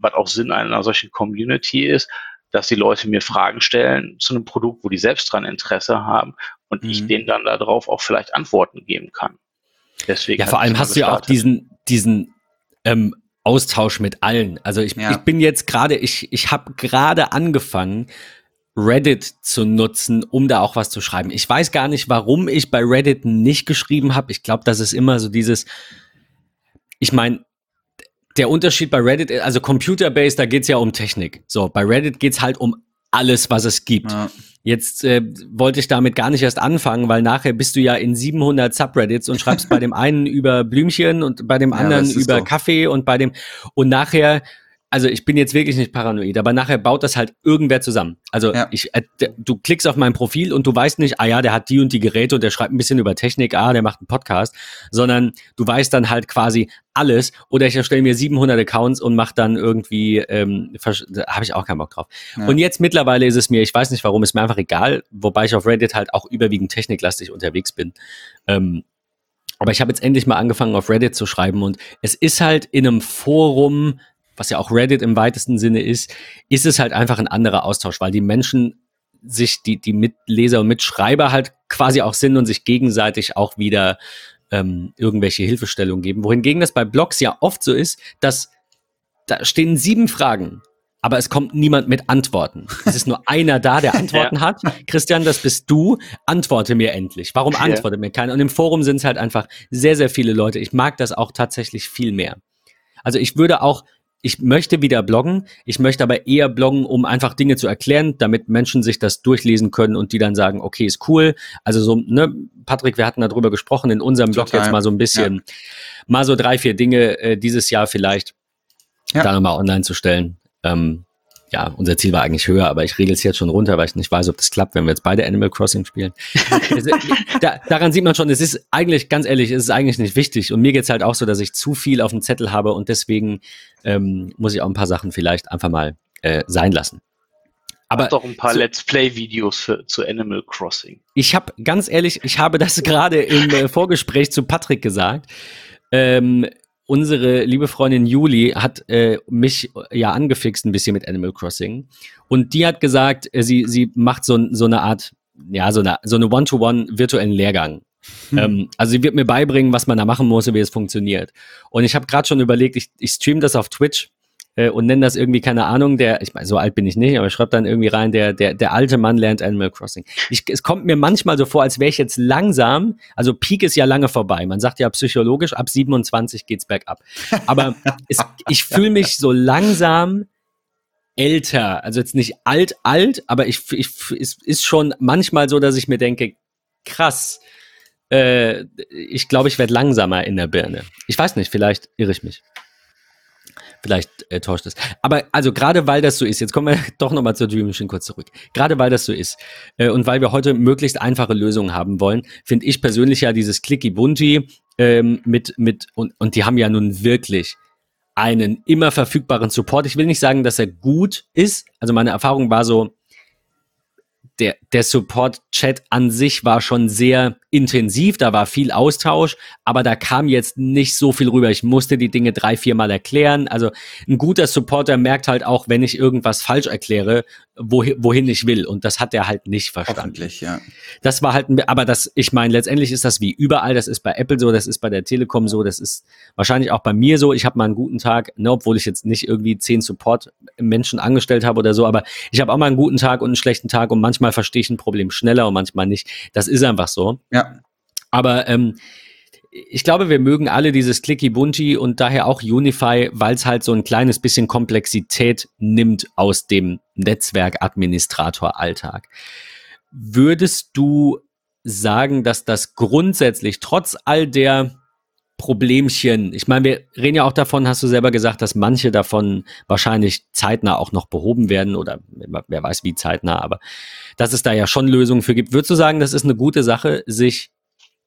was auch Sinn einer solchen Community ist, dass die Leute mir Fragen stellen zu einem Produkt, wo die selbst dran Interesse haben und mhm. ich denen dann darauf auch vielleicht Antworten geben kann. Deswegen ja, vor allem hast du ja auch diesen, diesen ähm, Austausch mit allen. Also ich, ja. ich bin jetzt gerade, ich, ich habe gerade angefangen, Reddit zu nutzen, um da auch was zu schreiben. Ich weiß gar nicht, warum ich bei Reddit nicht geschrieben habe. Ich glaube, das ist immer so dieses, ich meine, der Unterschied bei Reddit, also Computer-Based, da geht's ja um Technik. So, bei Reddit geht's halt um alles, was es gibt. Ja. Jetzt äh, wollte ich damit gar nicht erst anfangen, weil nachher bist du ja in 700 Subreddits und schreibst bei dem einen über Blümchen und bei dem anderen ja, über doch. Kaffee und bei dem und nachher also ich bin jetzt wirklich nicht paranoid, aber nachher baut das halt irgendwer zusammen. Also ja. ich, äh, du klickst auf mein Profil und du weißt nicht, ah ja, der hat die und die Geräte und der schreibt ein bisschen über Technik, ah, der macht einen Podcast, sondern du weißt dann halt quasi alles oder ich erstelle mir 700 Accounts und mache dann irgendwie, ähm, da habe ich auch keinen Bock drauf. Ja. Und jetzt mittlerweile ist es mir, ich weiß nicht warum, ist mir einfach egal, wobei ich auf Reddit halt auch überwiegend techniklastig unterwegs bin. Ähm, aber ich habe jetzt endlich mal angefangen, auf Reddit zu schreiben und es ist halt in einem Forum was ja auch Reddit im weitesten Sinne ist, ist es halt einfach ein anderer Austausch, weil die Menschen sich, die, die Mitleser und Mitschreiber halt quasi auch sind und sich gegenseitig auch wieder ähm, irgendwelche Hilfestellungen geben. Wohingegen das bei Blogs ja oft so ist, dass da stehen sieben Fragen, aber es kommt niemand mit Antworten. Es ist nur einer da, der Antworten ja. hat. Christian, das bist du. Antworte mir endlich. Warum antwortet ja. mir keiner? Und im Forum sind es halt einfach sehr, sehr viele Leute. Ich mag das auch tatsächlich viel mehr. Also ich würde auch ich möchte wieder bloggen, ich möchte aber eher bloggen, um einfach Dinge zu erklären, damit Menschen sich das durchlesen können und die dann sagen, okay, ist cool. Also so, ne, Patrick, wir hatten darüber gesprochen in unserem Blog Total. jetzt mal so ein bisschen, ja. mal so drei, vier Dinge äh, dieses Jahr vielleicht ja. da nochmal online zu stellen. Ähm, ja, unser Ziel war eigentlich höher, aber ich regel es jetzt schon runter, weil ich nicht weiß, ob das klappt, wenn wir jetzt beide Animal Crossing spielen. da, daran sieht man schon, es ist eigentlich, ganz ehrlich, es ist eigentlich nicht wichtig. Und mir geht's halt auch so, dass ich zu viel auf dem Zettel habe und deswegen ähm, muss ich auch ein paar Sachen vielleicht einfach mal äh, sein lassen. Aber Mach doch ein paar so, Let's Play-Videos zu Animal Crossing. Ich habe, ganz ehrlich, ich habe das gerade im äh, Vorgespräch zu Patrick gesagt. Ähm, unsere liebe Freundin Juli hat äh, mich ja angefixt ein bisschen mit Animal Crossing. Und die hat gesagt, äh, sie, sie macht so, so eine Art, ja, so eine, so eine One-to-One virtuellen Lehrgang. Hm. Ähm, also sie wird mir beibringen, was man da machen muss und wie es funktioniert. Und ich habe gerade schon überlegt, ich, ich stream das auf Twitch äh, und nenne das irgendwie, keine Ahnung, der, ich meine, so alt bin ich nicht, aber ich schreibe dann irgendwie rein, der, der, der alte Mann lernt Animal Crossing. Ich, es kommt mir manchmal so vor, als wäre ich jetzt langsam, also Peak ist ja lange vorbei. Man sagt ja psychologisch, ab 27 geht's bergab. Aber es, ich fühle mich so langsam älter, also jetzt nicht alt, alt, aber ich, ich, es ist schon manchmal so, dass ich mir denke, krass, äh, ich glaube, ich werde langsamer in der Birne. Ich weiß nicht, vielleicht irre ich mich. Vielleicht äh, täuscht es. Aber also gerade weil das so ist, jetzt kommen wir doch nochmal zur Dream Machine kurz zurück. Gerade weil das so ist äh, und weil wir heute möglichst einfache Lösungen haben wollen, finde ich persönlich ja dieses Clicky Bunti ähm, mit, mit und, und die haben ja nun wirklich einen immer verfügbaren Support. Ich will nicht sagen, dass er gut ist. Also meine Erfahrung war so, der, der Support-Chat an sich war schon sehr intensiv, da war viel Austausch, aber da kam jetzt nicht so viel rüber. Ich musste die Dinge drei, vier Mal erklären. Also ein guter Supporter merkt halt auch, wenn ich irgendwas falsch erkläre, wohin, wohin ich will. Und das hat er halt nicht verstanden. ja. Das war halt, aber das, ich meine, letztendlich ist das wie überall. Das ist bei Apple so, das ist bei der Telekom so, das ist wahrscheinlich auch bei mir so. Ich habe mal einen guten Tag, ne, obwohl ich jetzt nicht irgendwie zehn Support-Menschen angestellt habe oder so, aber ich habe auch mal einen guten Tag und einen schlechten Tag und manchmal verstehe ich ein Problem schneller und manchmal nicht. Das ist einfach so. Ja. Ja. Aber ähm, ich glaube, wir mögen alle dieses Clicky Bunti und daher auch Unify, weil es halt so ein kleines bisschen Komplexität nimmt aus dem Netzwerkadministrator-Alltag. Würdest du sagen, dass das grundsätzlich trotz all der Problemchen. Ich meine, wir reden ja auch davon, hast du selber gesagt, dass manche davon wahrscheinlich zeitnah auch noch behoben werden oder wer weiß wie zeitnah, aber dass es da ja schon Lösungen für gibt. Würdest du sagen, das ist eine gute Sache, sich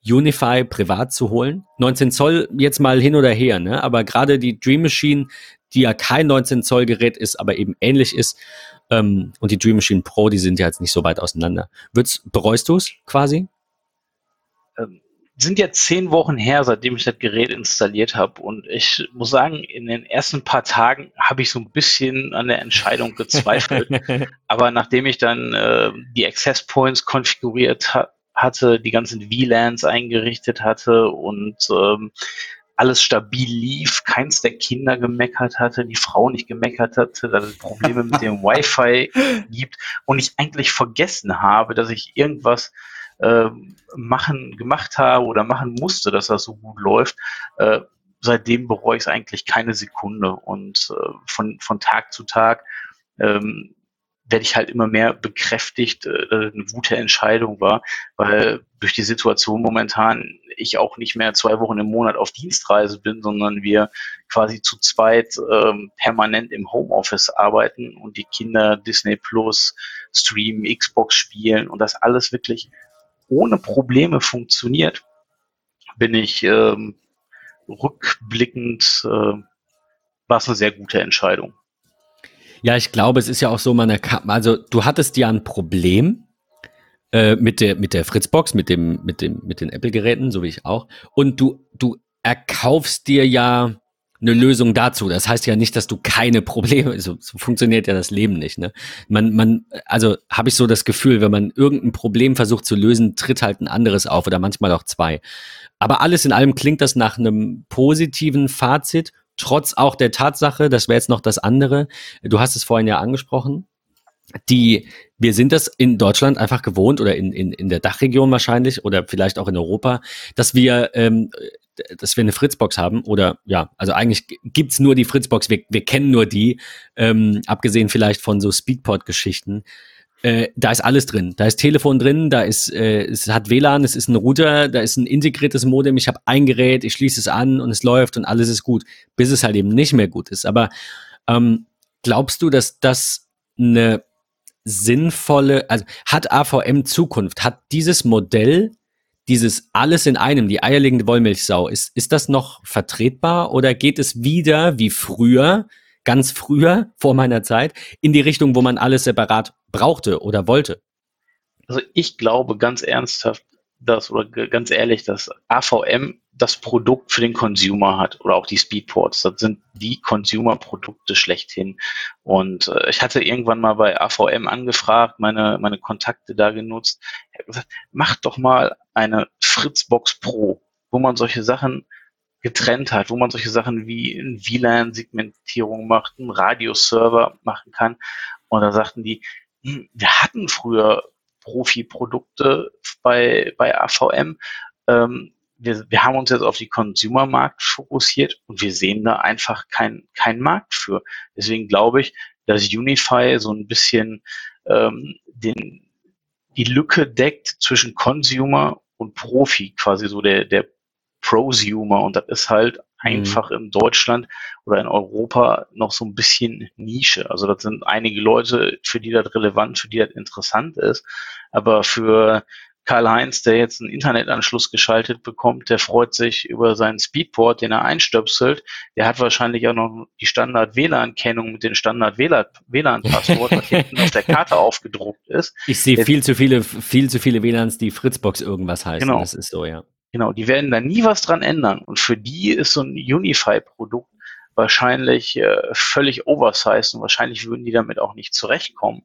Unify privat zu holen? 19 Zoll jetzt mal hin oder her, ne? Aber gerade die Dream Machine, die ja kein 19 Zoll Gerät ist, aber eben ähnlich ist, ähm, und die Dream Machine Pro, die sind ja jetzt nicht so weit auseinander. Würdest, bereust du es quasi? Ähm sind jetzt zehn Wochen her, seitdem ich das Gerät installiert habe. Und ich muss sagen, in den ersten paar Tagen habe ich so ein bisschen an der Entscheidung gezweifelt. Aber nachdem ich dann äh, die Access Points konfiguriert ha hatte, die ganzen VLANs eingerichtet hatte und ähm, alles stabil lief, keins der Kinder gemeckert hatte, die Frau nicht gemeckert hatte, dass es Probleme mit dem Wi-Fi gibt und ich eigentlich vergessen habe, dass ich irgendwas machen, gemacht habe oder machen musste, dass das so gut läuft, äh, seitdem bereue ich es eigentlich keine Sekunde. Und äh, von, von Tag zu Tag ähm, werde ich halt immer mehr bekräftigt, äh, eine gute Entscheidung war, weil durch die Situation momentan ich auch nicht mehr zwei Wochen im Monat auf Dienstreise bin, sondern wir quasi zu zweit ähm, permanent im Homeoffice arbeiten und die Kinder Disney Plus streamen, Xbox spielen und das alles wirklich ohne Probleme funktioniert, bin ich ähm, rückblickend, äh, war es eine sehr gute Entscheidung. Ja, ich glaube, es ist ja auch so, man also du hattest ja ein Problem äh, mit der mit der Fritzbox, mit dem mit dem mit den Apple-Geräten, so wie ich auch, und du du erkaufst dir ja eine Lösung dazu. Das heißt ja nicht, dass du keine Probleme, so, so funktioniert ja das Leben nicht. Ne? Man, man, also habe ich so das Gefühl, wenn man irgendein Problem versucht zu lösen, tritt halt ein anderes auf oder manchmal auch zwei. Aber alles in allem klingt das nach einem positiven Fazit, trotz auch der Tatsache, das wäre jetzt noch das andere, du hast es vorhin ja angesprochen, die, wir sind das in Deutschland einfach gewohnt oder in, in, in der Dachregion wahrscheinlich oder vielleicht auch in Europa, dass wir ähm, dass wir eine Fritzbox haben oder ja, also eigentlich gibt's nur die Fritzbox, wir, wir kennen nur die, ähm, abgesehen vielleicht von so Speedport-Geschichten. Äh, da ist alles drin. Da ist Telefon drin, da ist, äh, es hat WLAN, es ist ein Router, da ist ein integriertes Modem, ich habe ein Gerät, ich schließe es an und es läuft und alles ist gut, bis es halt eben nicht mehr gut ist. Aber ähm, glaubst du, dass das eine sinnvolle, also hat AVM Zukunft? Hat dieses Modell dieses alles in einem, die eierlegende Wollmilchsau, ist, ist das noch vertretbar oder geht es wieder wie früher, ganz früher, vor meiner Zeit, in die Richtung, wo man alles separat brauchte oder wollte? Also ich glaube ganz ernsthaft, dass, oder ganz ehrlich, dass AVM das Produkt für den Consumer hat oder auch die Speedports. Das sind die Consumer-Produkte schlechthin. Und äh, ich hatte irgendwann mal bei AVM angefragt, meine, meine Kontakte da genutzt. Gesagt, mach doch mal eine Fritzbox Pro, wo man solche Sachen getrennt hat, wo man solche Sachen wie in WLAN-Segmentierung macht, einen Radioserver machen kann. Und da sagten die, hm, wir hatten früher Profi-Produkte bei, bei AVM. Ähm, wir, wir haben uns jetzt auf die Consumer-Markt fokussiert und wir sehen da einfach keinen kein Markt für. Deswegen glaube ich, dass Unify so ein bisschen ähm, den, die Lücke deckt zwischen Consumer und Profi, quasi so der, der Prosumer. Und das ist halt mhm. einfach in Deutschland oder in Europa noch so ein bisschen Nische. Also das sind einige Leute, für die das relevant, für die das interessant ist. Aber für Karl-Heinz, der jetzt einen Internetanschluss geschaltet bekommt, der freut sich über seinen Speedport, den er einstöpselt. Der hat wahrscheinlich auch noch die Standard-WLAN-Kennung mit dem Standard-WLAN-Passwort, das hinten auf der Karte aufgedruckt ist. Ich sehe viel zu viele, viel zu viele WLANs, die Fritzbox irgendwas heißen. Genau. Das ist so, ja. Genau, die werden da nie was dran ändern. Und für die ist so ein Unify-Produkt wahrscheinlich äh, völlig oversized und wahrscheinlich würden die damit auch nicht zurechtkommen.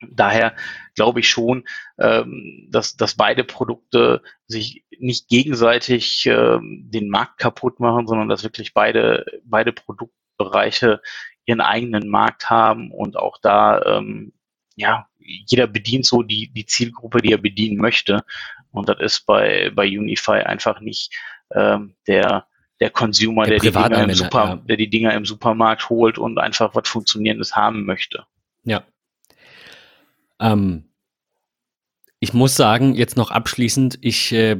Daher glaube ich schon, ähm, dass, dass beide Produkte sich nicht gegenseitig ähm, den Markt kaputt machen, sondern dass wirklich beide, beide Produktbereiche ihren eigenen Markt haben und auch da, ähm, ja, jeder bedient so die, die Zielgruppe, die er bedienen möchte. Und das ist bei, bei Unify einfach nicht ähm, der, der Consumer, der, der, die Dinger im Super, ja. der die Dinger im Supermarkt holt und einfach was Funktionierendes haben möchte. Ja, ähm, ich muss sagen, jetzt noch abschließend, ich, äh,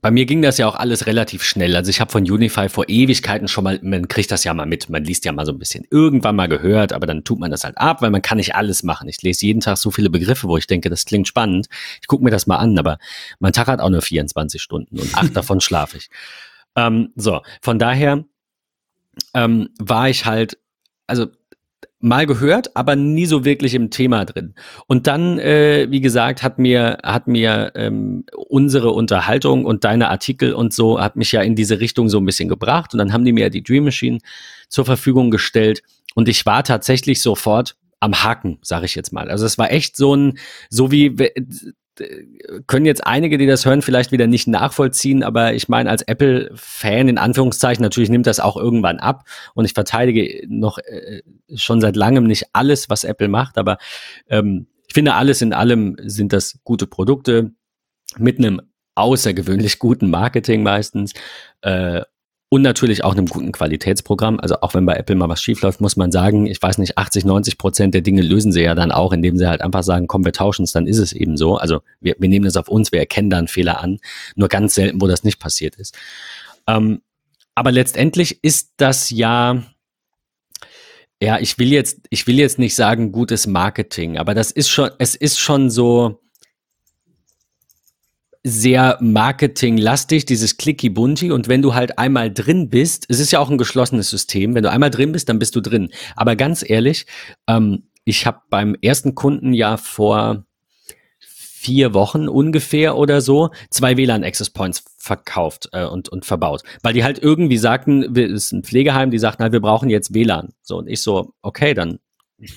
bei mir ging das ja auch alles relativ schnell. Also ich habe von Unify vor Ewigkeiten schon mal, man kriegt das ja mal mit, man liest ja mal so ein bisschen irgendwann mal gehört, aber dann tut man das halt ab, weil man kann nicht alles machen. Ich lese jeden Tag so viele Begriffe, wo ich denke, das klingt spannend. Ich gucke mir das mal an, aber mein Tag hat auch nur 24 Stunden und acht davon schlafe ich. Ähm, so, von daher ähm, war ich halt, also mal gehört, aber nie so wirklich im Thema drin. Und dann, äh, wie gesagt, hat mir hat mir ähm, unsere Unterhaltung und deine Artikel und so hat mich ja in diese Richtung so ein bisschen gebracht. Und dann haben die mir die Dream Machine zur Verfügung gestellt und ich war tatsächlich sofort am Haken, sage ich jetzt mal. Also es war echt so ein, so wie können jetzt einige, die das hören, vielleicht wieder nicht nachvollziehen, aber ich meine, als Apple-Fan in Anführungszeichen, natürlich nimmt das auch irgendwann ab. Und ich verteidige noch äh, schon seit langem nicht alles, was Apple macht, aber ähm, ich finde, alles in allem sind das gute Produkte mit einem außergewöhnlich guten Marketing meistens äh, und natürlich auch einem guten Qualitätsprogramm. Also auch wenn bei Apple mal was schiefläuft, muss man sagen, ich weiß nicht, 80, 90 Prozent der Dinge lösen sie ja dann auch, indem sie halt einfach sagen, komm, wir tauschen es, dann ist es eben so. Also wir, wir nehmen das auf uns, wir erkennen da einen Fehler an. Nur ganz selten, wo das nicht passiert ist. Ähm, aber letztendlich ist das ja, ja, ich will jetzt, ich will jetzt nicht sagen gutes Marketing, aber das ist schon, es ist schon so, sehr marketinglastig, dieses Clicky Bunti. Und wenn du halt einmal drin bist, es ist ja auch ein geschlossenes System, wenn du einmal drin bist, dann bist du drin. Aber ganz ehrlich, ähm, ich habe beim ersten Kunden ja vor vier Wochen ungefähr oder so zwei WLAN Access Points verkauft äh, und, und verbaut. Weil die halt irgendwie sagten, es ist ein Pflegeheim, die sagten halt, wir brauchen jetzt WLAN. So, und ich so, okay, dann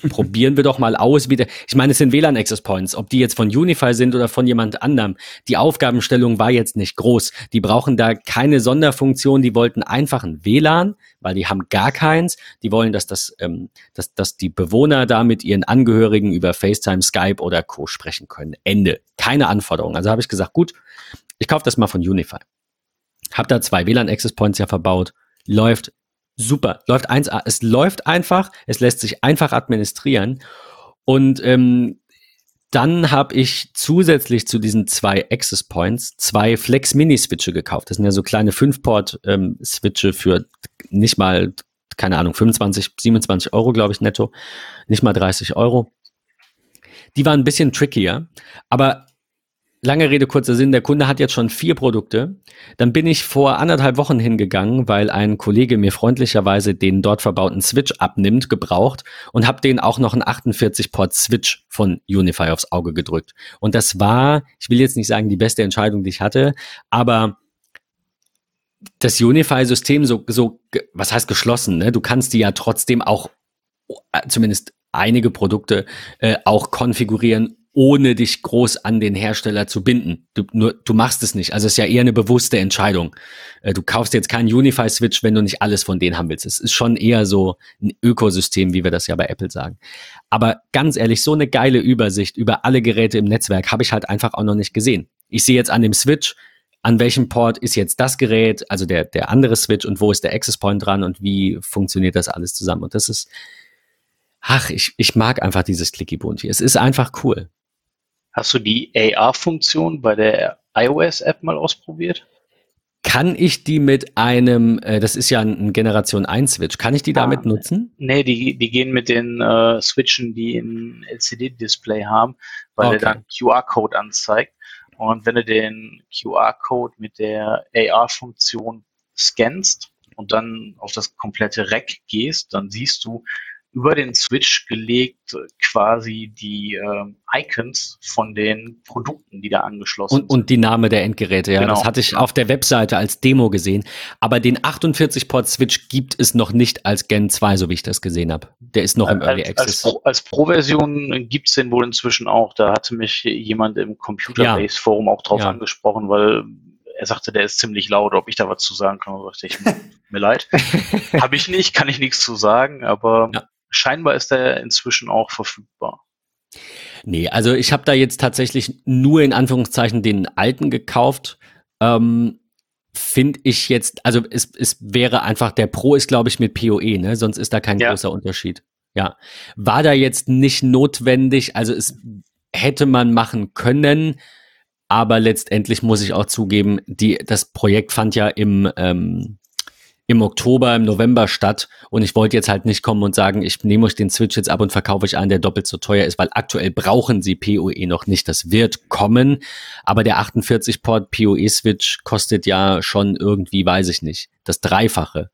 probieren wir doch mal aus, wie der, ich meine, es sind WLAN Access Points, ob die jetzt von Unify sind oder von jemand anderem. Die Aufgabenstellung war jetzt nicht groß. Die brauchen da keine Sonderfunktion, die wollten einfach ein WLAN, weil die haben gar keins. Die wollen, dass das, ähm, dass, dass die Bewohner da mit ihren Angehörigen über FaceTime, Skype oder Co. sprechen können. Ende. Keine Anforderung. Also habe ich gesagt, gut, ich kaufe das mal von Unify. Hab da zwei WLAN Access Points ja verbaut. Läuft super, läuft 1A. Es läuft einfach, es lässt sich einfach administrieren. Und ähm, dann habe ich zusätzlich zu diesen zwei Access Points zwei Flex Mini Switche gekauft. Das sind ja so kleine 5-Port ähm, Switche für nicht mal, keine Ahnung, 25, 27 Euro, glaube ich, netto. Nicht mal 30 Euro. Die waren ein bisschen trickier, aber Lange Rede, kurzer Sinn, der Kunde hat jetzt schon vier Produkte. Dann bin ich vor anderthalb Wochen hingegangen, weil ein Kollege mir freundlicherweise den dort verbauten Switch abnimmt, gebraucht und habe den auch noch einen 48-Port-Switch von Unify aufs Auge gedrückt. Und das war, ich will jetzt nicht sagen, die beste Entscheidung, die ich hatte, aber das Unify-System so, so, was heißt geschlossen, ne? Du kannst die ja trotzdem auch, äh, zumindest einige Produkte, äh, auch konfigurieren, ohne dich groß an den Hersteller zu binden. Du, nur, du machst es nicht. Also es ist ja eher eine bewusste Entscheidung. Äh, du kaufst jetzt keinen Unify-Switch, wenn du nicht alles von denen haben willst. Es ist schon eher so ein Ökosystem, wie wir das ja bei Apple sagen. Aber ganz ehrlich, so eine geile Übersicht über alle Geräte im Netzwerk habe ich halt einfach auch noch nicht gesehen. Ich sehe jetzt an dem Switch, an welchem Port ist jetzt das Gerät, also der, der andere Switch und wo ist der Access Point dran und wie funktioniert das alles zusammen. Und das ist, ach, ich, ich mag einfach dieses Clicky Bunty. Es ist einfach cool. Hast du die AR-Funktion bei der iOS-App mal ausprobiert? Kann ich die mit einem, äh, das ist ja ein Generation 1 Switch, kann ich die damit ah, nutzen? Nee, die, die gehen mit den äh, Switchen, die ein LCD-Display haben, weil okay. er dann QR-Code anzeigt. Und wenn du den QR-Code mit der AR-Funktion scannst und dann auf das komplette Rack gehst, dann siehst du, über den Switch gelegt quasi die äh, Icons von den Produkten, die da angeschlossen und, sind. Und die Name der Endgeräte, ja. Genau. Das hatte ich auf der Webseite als Demo gesehen. Aber den 48-Port-Switch gibt es noch nicht als Gen 2, so wie ich das gesehen habe. Der ist noch im Early Access. Als, Pro-Version gibt es den wohl inzwischen auch. Da hatte mich jemand im Computer-Base-Forum auch drauf ja. angesprochen, weil er sagte, der ist ziemlich laut, ob ich da was zu sagen kann. Da sagte ich, mir leid. Habe ich nicht, kann ich nichts zu sagen, aber ja scheinbar ist er inzwischen auch verfügbar. Nee, also ich habe da jetzt tatsächlich nur in Anführungszeichen den alten gekauft. Ähm, Finde ich jetzt, also es, es wäre einfach, der Pro ist, glaube ich, mit PoE, ne? Sonst ist da kein ja. großer Unterschied. Ja. War da jetzt nicht notwendig, also es hätte man machen können. Aber letztendlich muss ich auch zugeben, die, das Projekt fand ja im, ähm, im Oktober, im November statt. Und ich wollte jetzt halt nicht kommen und sagen, ich nehme euch den Switch jetzt ab und verkaufe euch einen, der doppelt so teuer ist, weil aktuell brauchen sie PoE noch nicht. Das wird kommen. Aber der 48-Port PoE-Switch kostet ja schon irgendwie, weiß ich nicht, das Dreifache.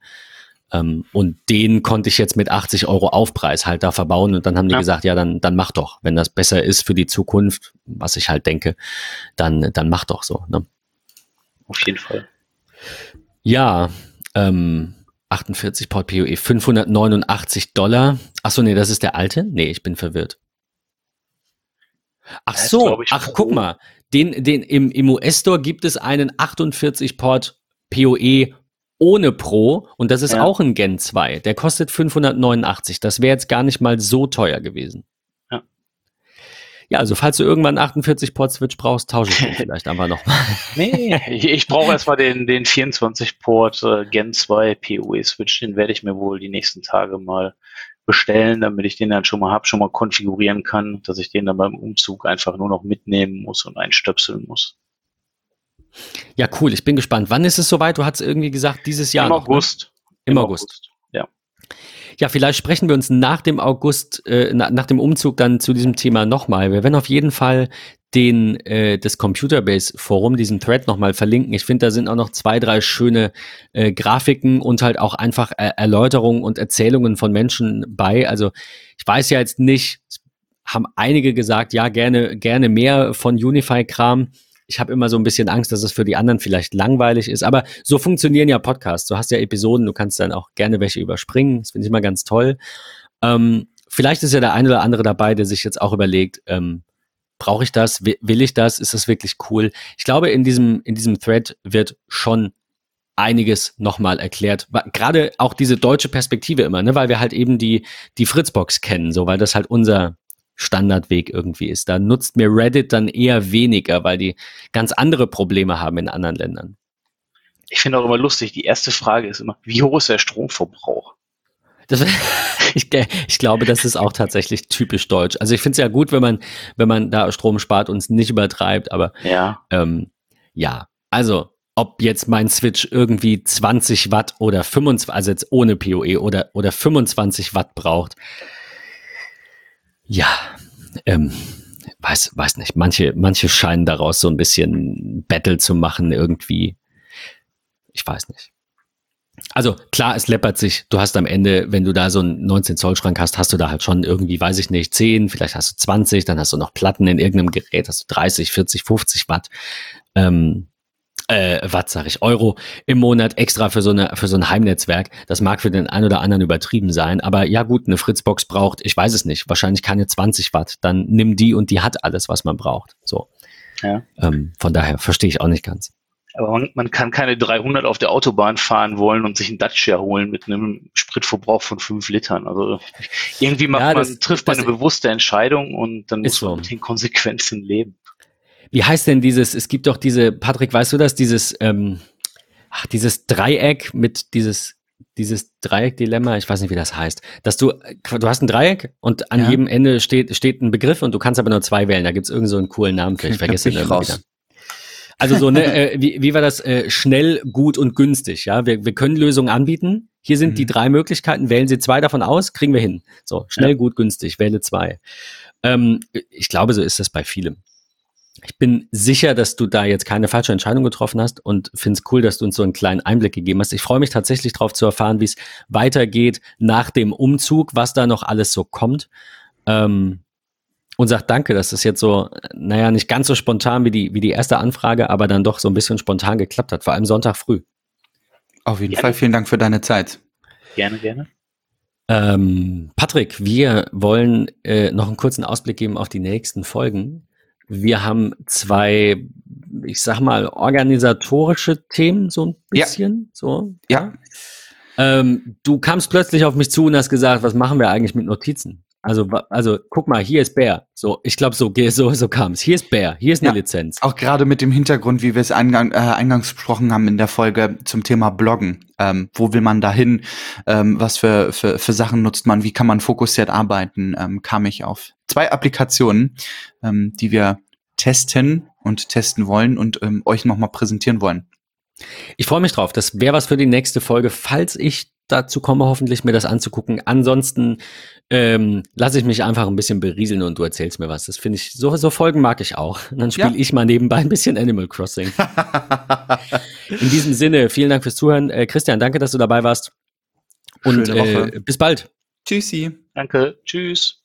Ähm, und den konnte ich jetzt mit 80 Euro Aufpreis halt da verbauen. Und dann haben die ja. gesagt, ja, dann, dann mach doch. Wenn das besser ist für die Zukunft, was ich halt denke, dann, dann mach doch so. Ne? Auf jeden Fall. Ja, ähm, 48 Port PoE, 589 Dollar. Achso, nee, das ist der alte? Nee, ich bin verwirrt. Ach so, ach, guck mal. Den, den, im, im US-Store gibt es einen 48 Port PoE ohne Pro und das ist ja. auch ein Gen 2. Der kostet 589. Das wäre jetzt gar nicht mal so teuer gewesen. Ja. Also falls du irgendwann 48 Port Switch brauchst, tausche ich den vielleicht einfach nochmal. nee, ich, ich brauche erstmal den, den 24 Port äh, Gen 2 PoE Switch. Den werde ich mir wohl die nächsten Tage mal bestellen, damit ich den dann schon mal habe, schon mal konfigurieren kann, dass ich den dann beim Umzug einfach nur noch mitnehmen muss und einstöpseln muss. Ja, cool. Ich bin gespannt. Wann ist es soweit? Du hast irgendwie gesagt, dieses Jahr. Im noch, August. Ne? Im, Im August. August. Ja. Ja, vielleicht sprechen wir uns nach dem August, äh, na, nach dem Umzug dann zu diesem Thema nochmal. Wir werden auf jeden Fall den äh, das Computerbase Forum, diesen Thread nochmal verlinken. Ich finde, da sind auch noch zwei, drei schöne äh, Grafiken und halt auch einfach äh, Erläuterungen und Erzählungen von Menschen bei. Also ich weiß ja jetzt nicht, haben einige gesagt, ja, gerne, gerne mehr von Unify-Kram ich habe immer so ein bisschen Angst, dass es für die anderen vielleicht langweilig ist. Aber so funktionieren ja Podcasts. Du hast ja Episoden, du kannst dann auch gerne welche überspringen. Das finde ich immer ganz toll. Ähm, vielleicht ist ja der eine oder andere dabei, der sich jetzt auch überlegt, ähm, brauche ich das? Will ich das? Ist das wirklich cool? Ich glaube, in diesem, in diesem Thread wird schon einiges nochmal erklärt. Gerade auch diese deutsche Perspektive immer, ne? weil wir halt eben die, die Fritzbox kennen, so, weil das halt unser, Standardweg irgendwie ist. Da nutzt mir Reddit dann eher weniger, weil die ganz andere Probleme haben in anderen Ländern. Ich finde auch immer lustig, die erste Frage ist immer, wie hoch ist der Stromverbrauch? Das, ich, ich, glaube, das ist auch tatsächlich typisch deutsch. Also ich finde es ja gut, wenn man, wenn man da Strom spart und es nicht übertreibt, aber ja. Ähm, ja, also ob jetzt mein Switch irgendwie 20 Watt oder 25, also jetzt ohne PoE oder, oder 25 Watt braucht, ja, ähm, weiß, weiß nicht. Manche, manche scheinen daraus so ein bisschen Battle zu machen irgendwie. Ich weiß nicht. Also klar, es läppert sich. Du hast am Ende, wenn du da so einen 19 Zoll Schrank hast, hast du da halt schon irgendwie, weiß ich nicht, 10, vielleicht hast du 20, dann hast du noch Platten in irgendeinem Gerät, hast du 30, 40, 50 Watt. Ähm, äh, Watt, sage ich, Euro im Monat extra für so, eine, für so ein Heimnetzwerk. Das mag für den einen oder anderen übertrieben sein, aber ja gut, eine Fritzbox braucht, ich weiß es nicht, wahrscheinlich keine 20 Watt. Dann nimm die und die hat alles, was man braucht. So. Ja. Ähm, von daher verstehe ich auch nicht ganz. Aber man, man, kann keine 300 auf der Autobahn fahren wollen und sich einen Dacia holen mit einem Spritverbrauch von 5 Litern. Also irgendwie macht ja, das, man, trifft man eine bewusste Entscheidung und dann muss man so. mit den Konsequenzen leben. Wie heißt denn dieses, es gibt doch diese, Patrick, weißt du das, dieses, ähm, ach, dieses Dreieck mit dieses, dieses Dreieck-Dilemma, ich weiß nicht, wie das heißt, dass du, du hast ein Dreieck und an ja. jedem Ende steht, steht ein Begriff und du kannst aber nur zwei wählen. Da gibt es irgend so einen coolen Namen für. Ich vergesse den immer wieder. Also so, ne, äh, wie, wie war das? Äh, schnell, gut und günstig, ja. Wir, wir können Lösungen anbieten. Hier sind mhm. die drei Möglichkeiten. Wählen Sie zwei davon aus, kriegen wir hin. So, schnell, ja. gut, günstig, wähle zwei. Ähm, ich glaube, so ist das bei vielem. Ich bin sicher, dass du da jetzt keine falsche Entscheidung getroffen hast und finde es cool, dass du uns so einen kleinen Einblick gegeben hast. Ich freue mich tatsächlich darauf zu erfahren, wie es weitergeht nach dem Umzug, was da noch alles so kommt. Ähm, und sag danke, dass das jetzt so, naja, nicht ganz so spontan wie die, wie die erste Anfrage, aber dann doch so ein bisschen spontan geklappt hat, vor allem Sonntag früh. Auf jeden gerne. Fall vielen Dank für deine Zeit. Gerne, gerne. Ähm, Patrick, wir wollen äh, noch einen kurzen Ausblick geben auf die nächsten Folgen. Wir haben zwei, ich sag mal, organisatorische Themen so ein bisschen. Ja. So. Ja. Ähm, du kamst plötzlich auf mich zu und hast gesagt, was machen wir eigentlich mit Notizen? Also, also guck mal, hier ist Bär. So, ich glaube, so, so, so kam es. Hier ist Bär, hier ist eine ja, Lizenz. Auch gerade mit dem Hintergrund, wie wir es eingang, äh, eingangs besprochen haben in der Folge zum Thema Bloggen. Ähm, wo will man dahin? Ähm, was für, für, für Sachen nutzt man? Wie kann man fokussiert arbeiten? Ähm, kam ich auf zwei Applikationen, ähm, die wir testen und testen wollen und ähm, euch nochmal präsentieren wollen. Ich freue mich drauf. Das wäre was für die nächste Folge, falls ich dazu komme, hoffentlich mir das anzugucken. Ansonsten ähm, lasse ich mich einfach ein bisschen berieseln und du erzählst mir was. Das finde ich, so, so Folgen mag ich auch. Und dann spiele ja. ich mal nebenbei ein bisschen Animal Crossing. In diesem Sinne, vielen Dank fürs Zuhören. Äh, Christian, danke, dass du dabei warst. Und äh, bis bald. Tschüssi. Danke. Tschüss.